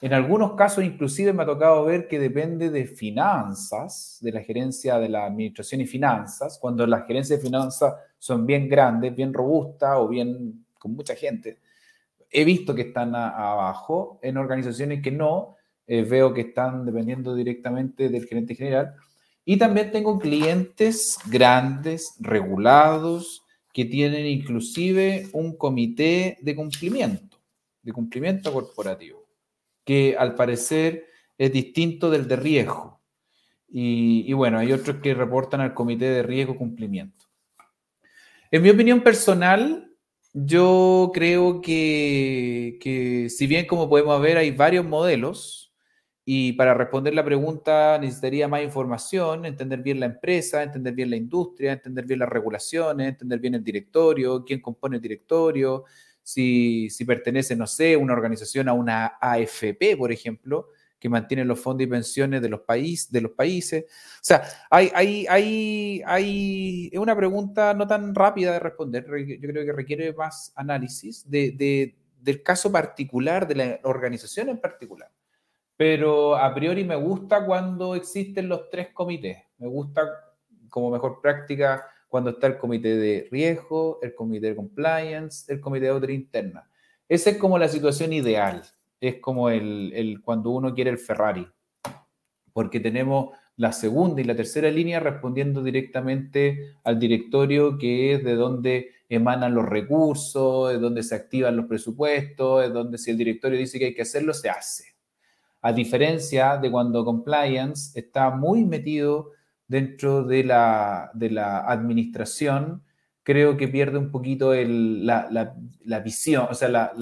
en algunos casos, inclusive, me ha tocado ver que depende de finanzas, de la gerencia de la administración y finanzas, cuando las gerencias de finanzas son bien grandes, bien robustas o bien con mucha gente. He visto que están abajo, en organizaciones que no, eh, veo que están dependiendo directamente del gerente general. Y también tengo clientes grandes, regulados, que tienen inclusive un comité de cumplimiento, de cumplimiento corporativo que al parecer es distinto del de riesgo. Y, bueno, hay otros que reportan al comité de riesgo cumplimiento. En mi opinión personal, yo creo que, que, si bien como podemos ver hay varios modelos y para responder la pregunta necesitaría más información, entender bien la empresa, entender bien la industria, entender bien las regulaciones, entender bien el directorio, quién compone el directorio, si, pertenece, no sé, una organización a una AFP, por ejemplo, que mantiene los fondos y pensiones de los, país, de los países. O sea, hay, hay, hay, hay, una pregunta no tan rápida de responder, yo creo que requiere más análisis de, del caso particular, de la organización en particular. Pero a priori me gusta cuando existen los tres comités. Me gusta como mejor práctica cuando está el comité de riesgo, el comité de compliance, el comité de auditoría interna. Esa es como la situación ideal, es como el, el, cuando uno quiere el Ferrari, porque tenemos la segunda y la tercera línea respondiendo directamente al directorio, que es de donde emanan los recursos, de donde se activan los presupuestos, es donde si el directorio dice que hay que hacerlo, se hace. A diferencia de cuando compliance está muy metido dentro de la, de la administración, creo que pierde un poquito el, la, la, visión, o sea, la,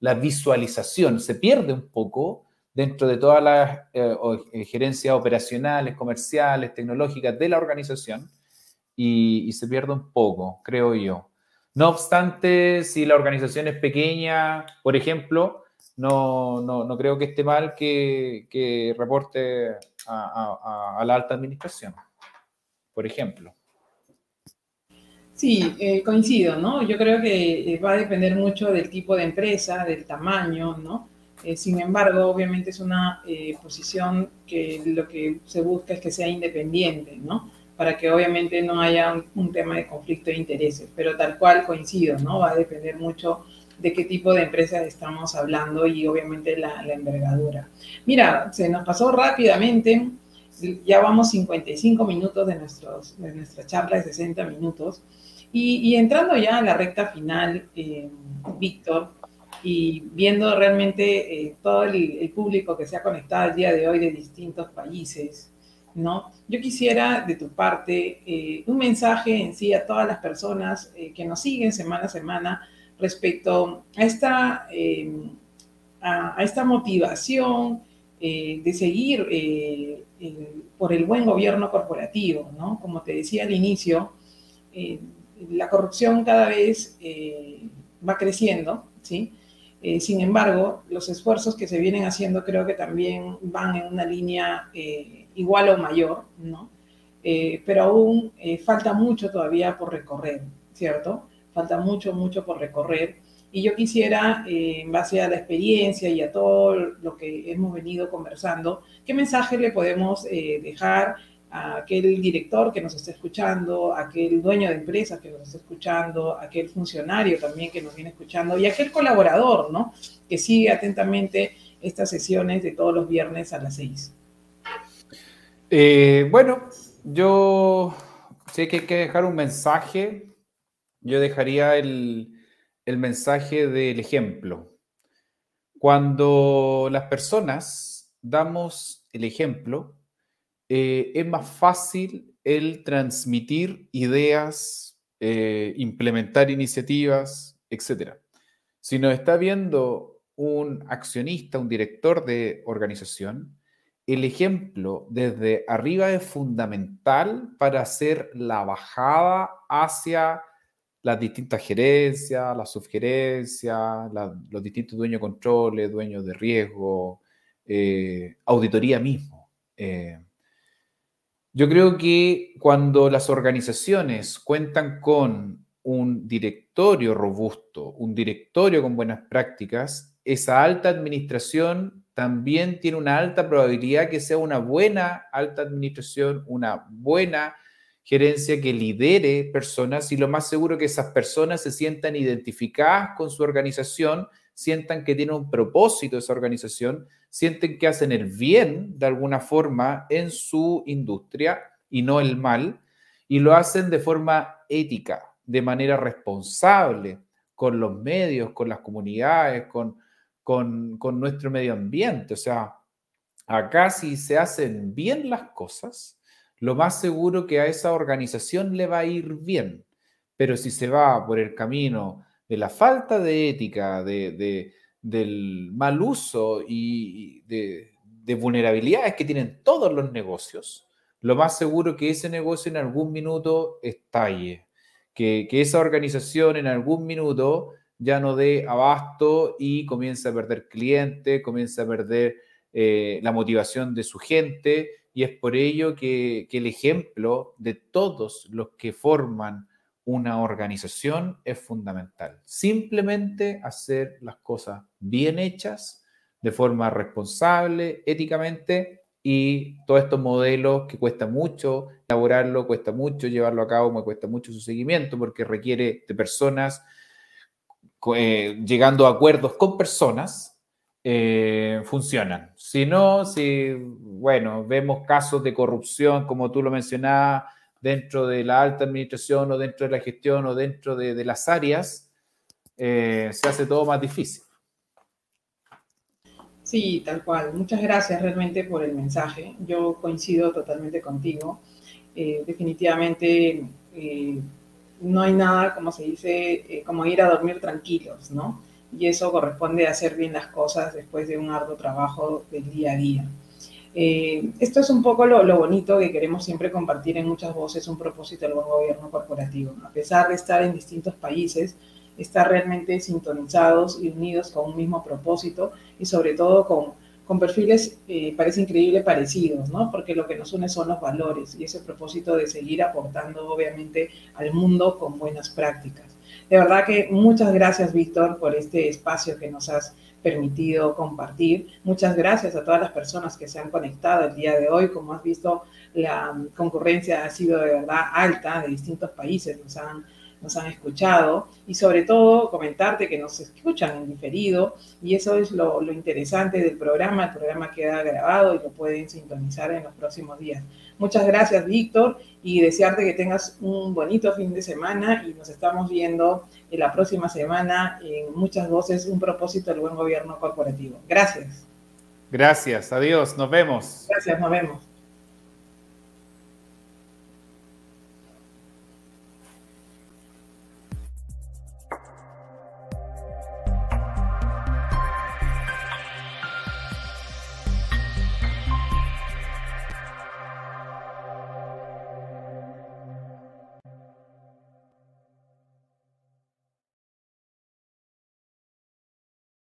la, visualización, se pierde un poco dentro de todas las eh, eh, gerencias operacionales, comerciales, tecnológicas de la organización y, y se pierde un poco, creo yo. No obstante, si la organización es pequeña, por ejemplo, no, no, no creo que esté mal que, que reporte a, a, la alta administración, por ejemplo. Sí, eh, coincido, ¿no? Yo creo que eh, va a depender mucho del tipo de empresa, del tamaño, ¿no? Eh, sin embargo, obviamente es una posición que lo que se busca es que sea independiente, ¿no? Para que obviamente no haya un, un, tema de conflicto de intereses, pero tal cual coincido, ¿no? Va a depender mucho de qué tipo de empresa estamos hablando y obviamente la, envergadura. Mira, se nos pasó rápidamente, ya vamos 55 minutos de, nuestros, de nuestra charla de 60 minutos. Y, entrando ya a la recta final, eh, Víctor, y viendo realmente eh, todo el, público que se ha conectado el día de hoy de distintos países, ¿no? Yo quisiera de tu parte eh, un mensaje en sí a todas las personas que nos siguen semana a semana respecto a esta, eh, a, esta motivación eh, de seguir eh, por el buen gobierno corporativo, ¿no? Como te decía al inicio, la corrupción cada vez va creciendo, ¿sí? sin embargo, los esfuerzos que se vienen haciendo creo que también van en una línea igual o mayor, ¿no? pero aún falta mucho todavía por recorrer, ¿cierto? falta mucho, mucho por recorrer. Y yo quisiera, eh, en base a la experiencia y a todo lo que hemos venido conversando, ¿qué mensaje le podemos eh, dejar a aquel director que nos está escuchando, a aquel dueño de empresas que nos está escuchando, a aquel funcionario también que nos viene escuchando y a aquel colaborador, ¿no? Que sigue atentamente estas sesiones de todos los viernes a las seis. Eh, bueno, yo sé que hay que dejar un mensaje yo dejaría el, mensaje del ejemplo. Cuando las personas damos el ejemplo, eh, es más fácil el transmitir ideas, eh, implementar iniciativas, etc. Si nos está viendo un accionista, un director de organización, el ejemplo desde arriba es fundamental para hacer la bajada hacia las distintas gerencias, las subgerencias, los distintos dueños de controles, dueños de riesgo, eh, auditoría mismo. Eh, yo creo que cuando las organizaciones cuentan con un directorio robusto, un directorio con buenas prácticas, esa alta administración también tiene una alta probabilidad que sea una buena alta administración, una buena gerencia que lidere personas y lo más seguro que esas personas se sientan identificadas con su organización, sientan que tiene un propósito esa organización, sienten que hacen el bien de alguna forma en su industria y no el mal, y lo hacen de forma ética, de manera responsable, con los medios, con las comunidades, con, con, con nuestro medio ambiente. O sea, acá si se hacen bien las cosas, lo más seguro que a esa organización le va a ir bien. Pero si se va por el camino de la falta de ética, de, del mal uso y de, vulnerabilidades que tienen todos los negocios, lo más seguro que ese negocio en algún minuto estalle, que, esa organización en algún minuto ya no dé abasto y comience a perder clientes, comience a perder eh, la motivación de su gente y es por ello que, el ejemplo de todos los que forman una organización es fundamental. Simplemente hacer las cosas bien hechas, de forma responsable, éticamente, y todos estos modelos que cuesta mucho elaborarlo, cuesta mucho llevarlo a cabo, me cuesta mucho su seguimiento porque requiere de personas eh, llegando a acuerdos con personas eh, funcionan. Si no, si, bueno, vemos casos de corrupción, como tú lo mencionabas, dentro de la alta administración o dentro de la gestión o dentro de, las áreas, eh, se hace todo más difícil. Sí, tal cual. Muchas gracias realmente por el mensaje. Yo coincido totalmente contigo. Eh, definitivamente no hay nada, como se dice, como ir a dormir tranquilos, ¿no? Y eso corresponde a hacer bien las cosas después de un arduo trabajo del día a día. Eh, esto es un poco lo, bonito que queremos siempre compartir en muchas voces, un propósito del buen gobierno corporativo. A pesar de estar en distintos países, estar realmente sintonizados y unidos con un mismo propósito y sobre todo con, con perfiles, eh, parece increíble, parecidos, ¿no? Porque lo que nos une son los valores y ese propósito de seguir aportando, obviamente, al mundo con buenas prácticas. De verdad que muchas gracias, Víctor, por este espacio que nos has permitido compartir. Muchas gracias a todas las personas que se han conectado el día de hoy. Como has visto, la concurrencia ha sido de verdad alta de distintos países, nos han nos han escuchado y sobre todo comentarte que nos escuchan en diferido y eso es lo, interesante del programa. El programa queda grabado y lo pueden sintonizar en los próximos días. Muchas gracias, Víctor, y desearte que tengas un bonito fin de semana y nos estamos viendo en la próxima semana en Muchas Voces, un propósito del buen gobierno corporativo. Gracias. Gracias, adiós, nos vemos. Gracias, nos vemos.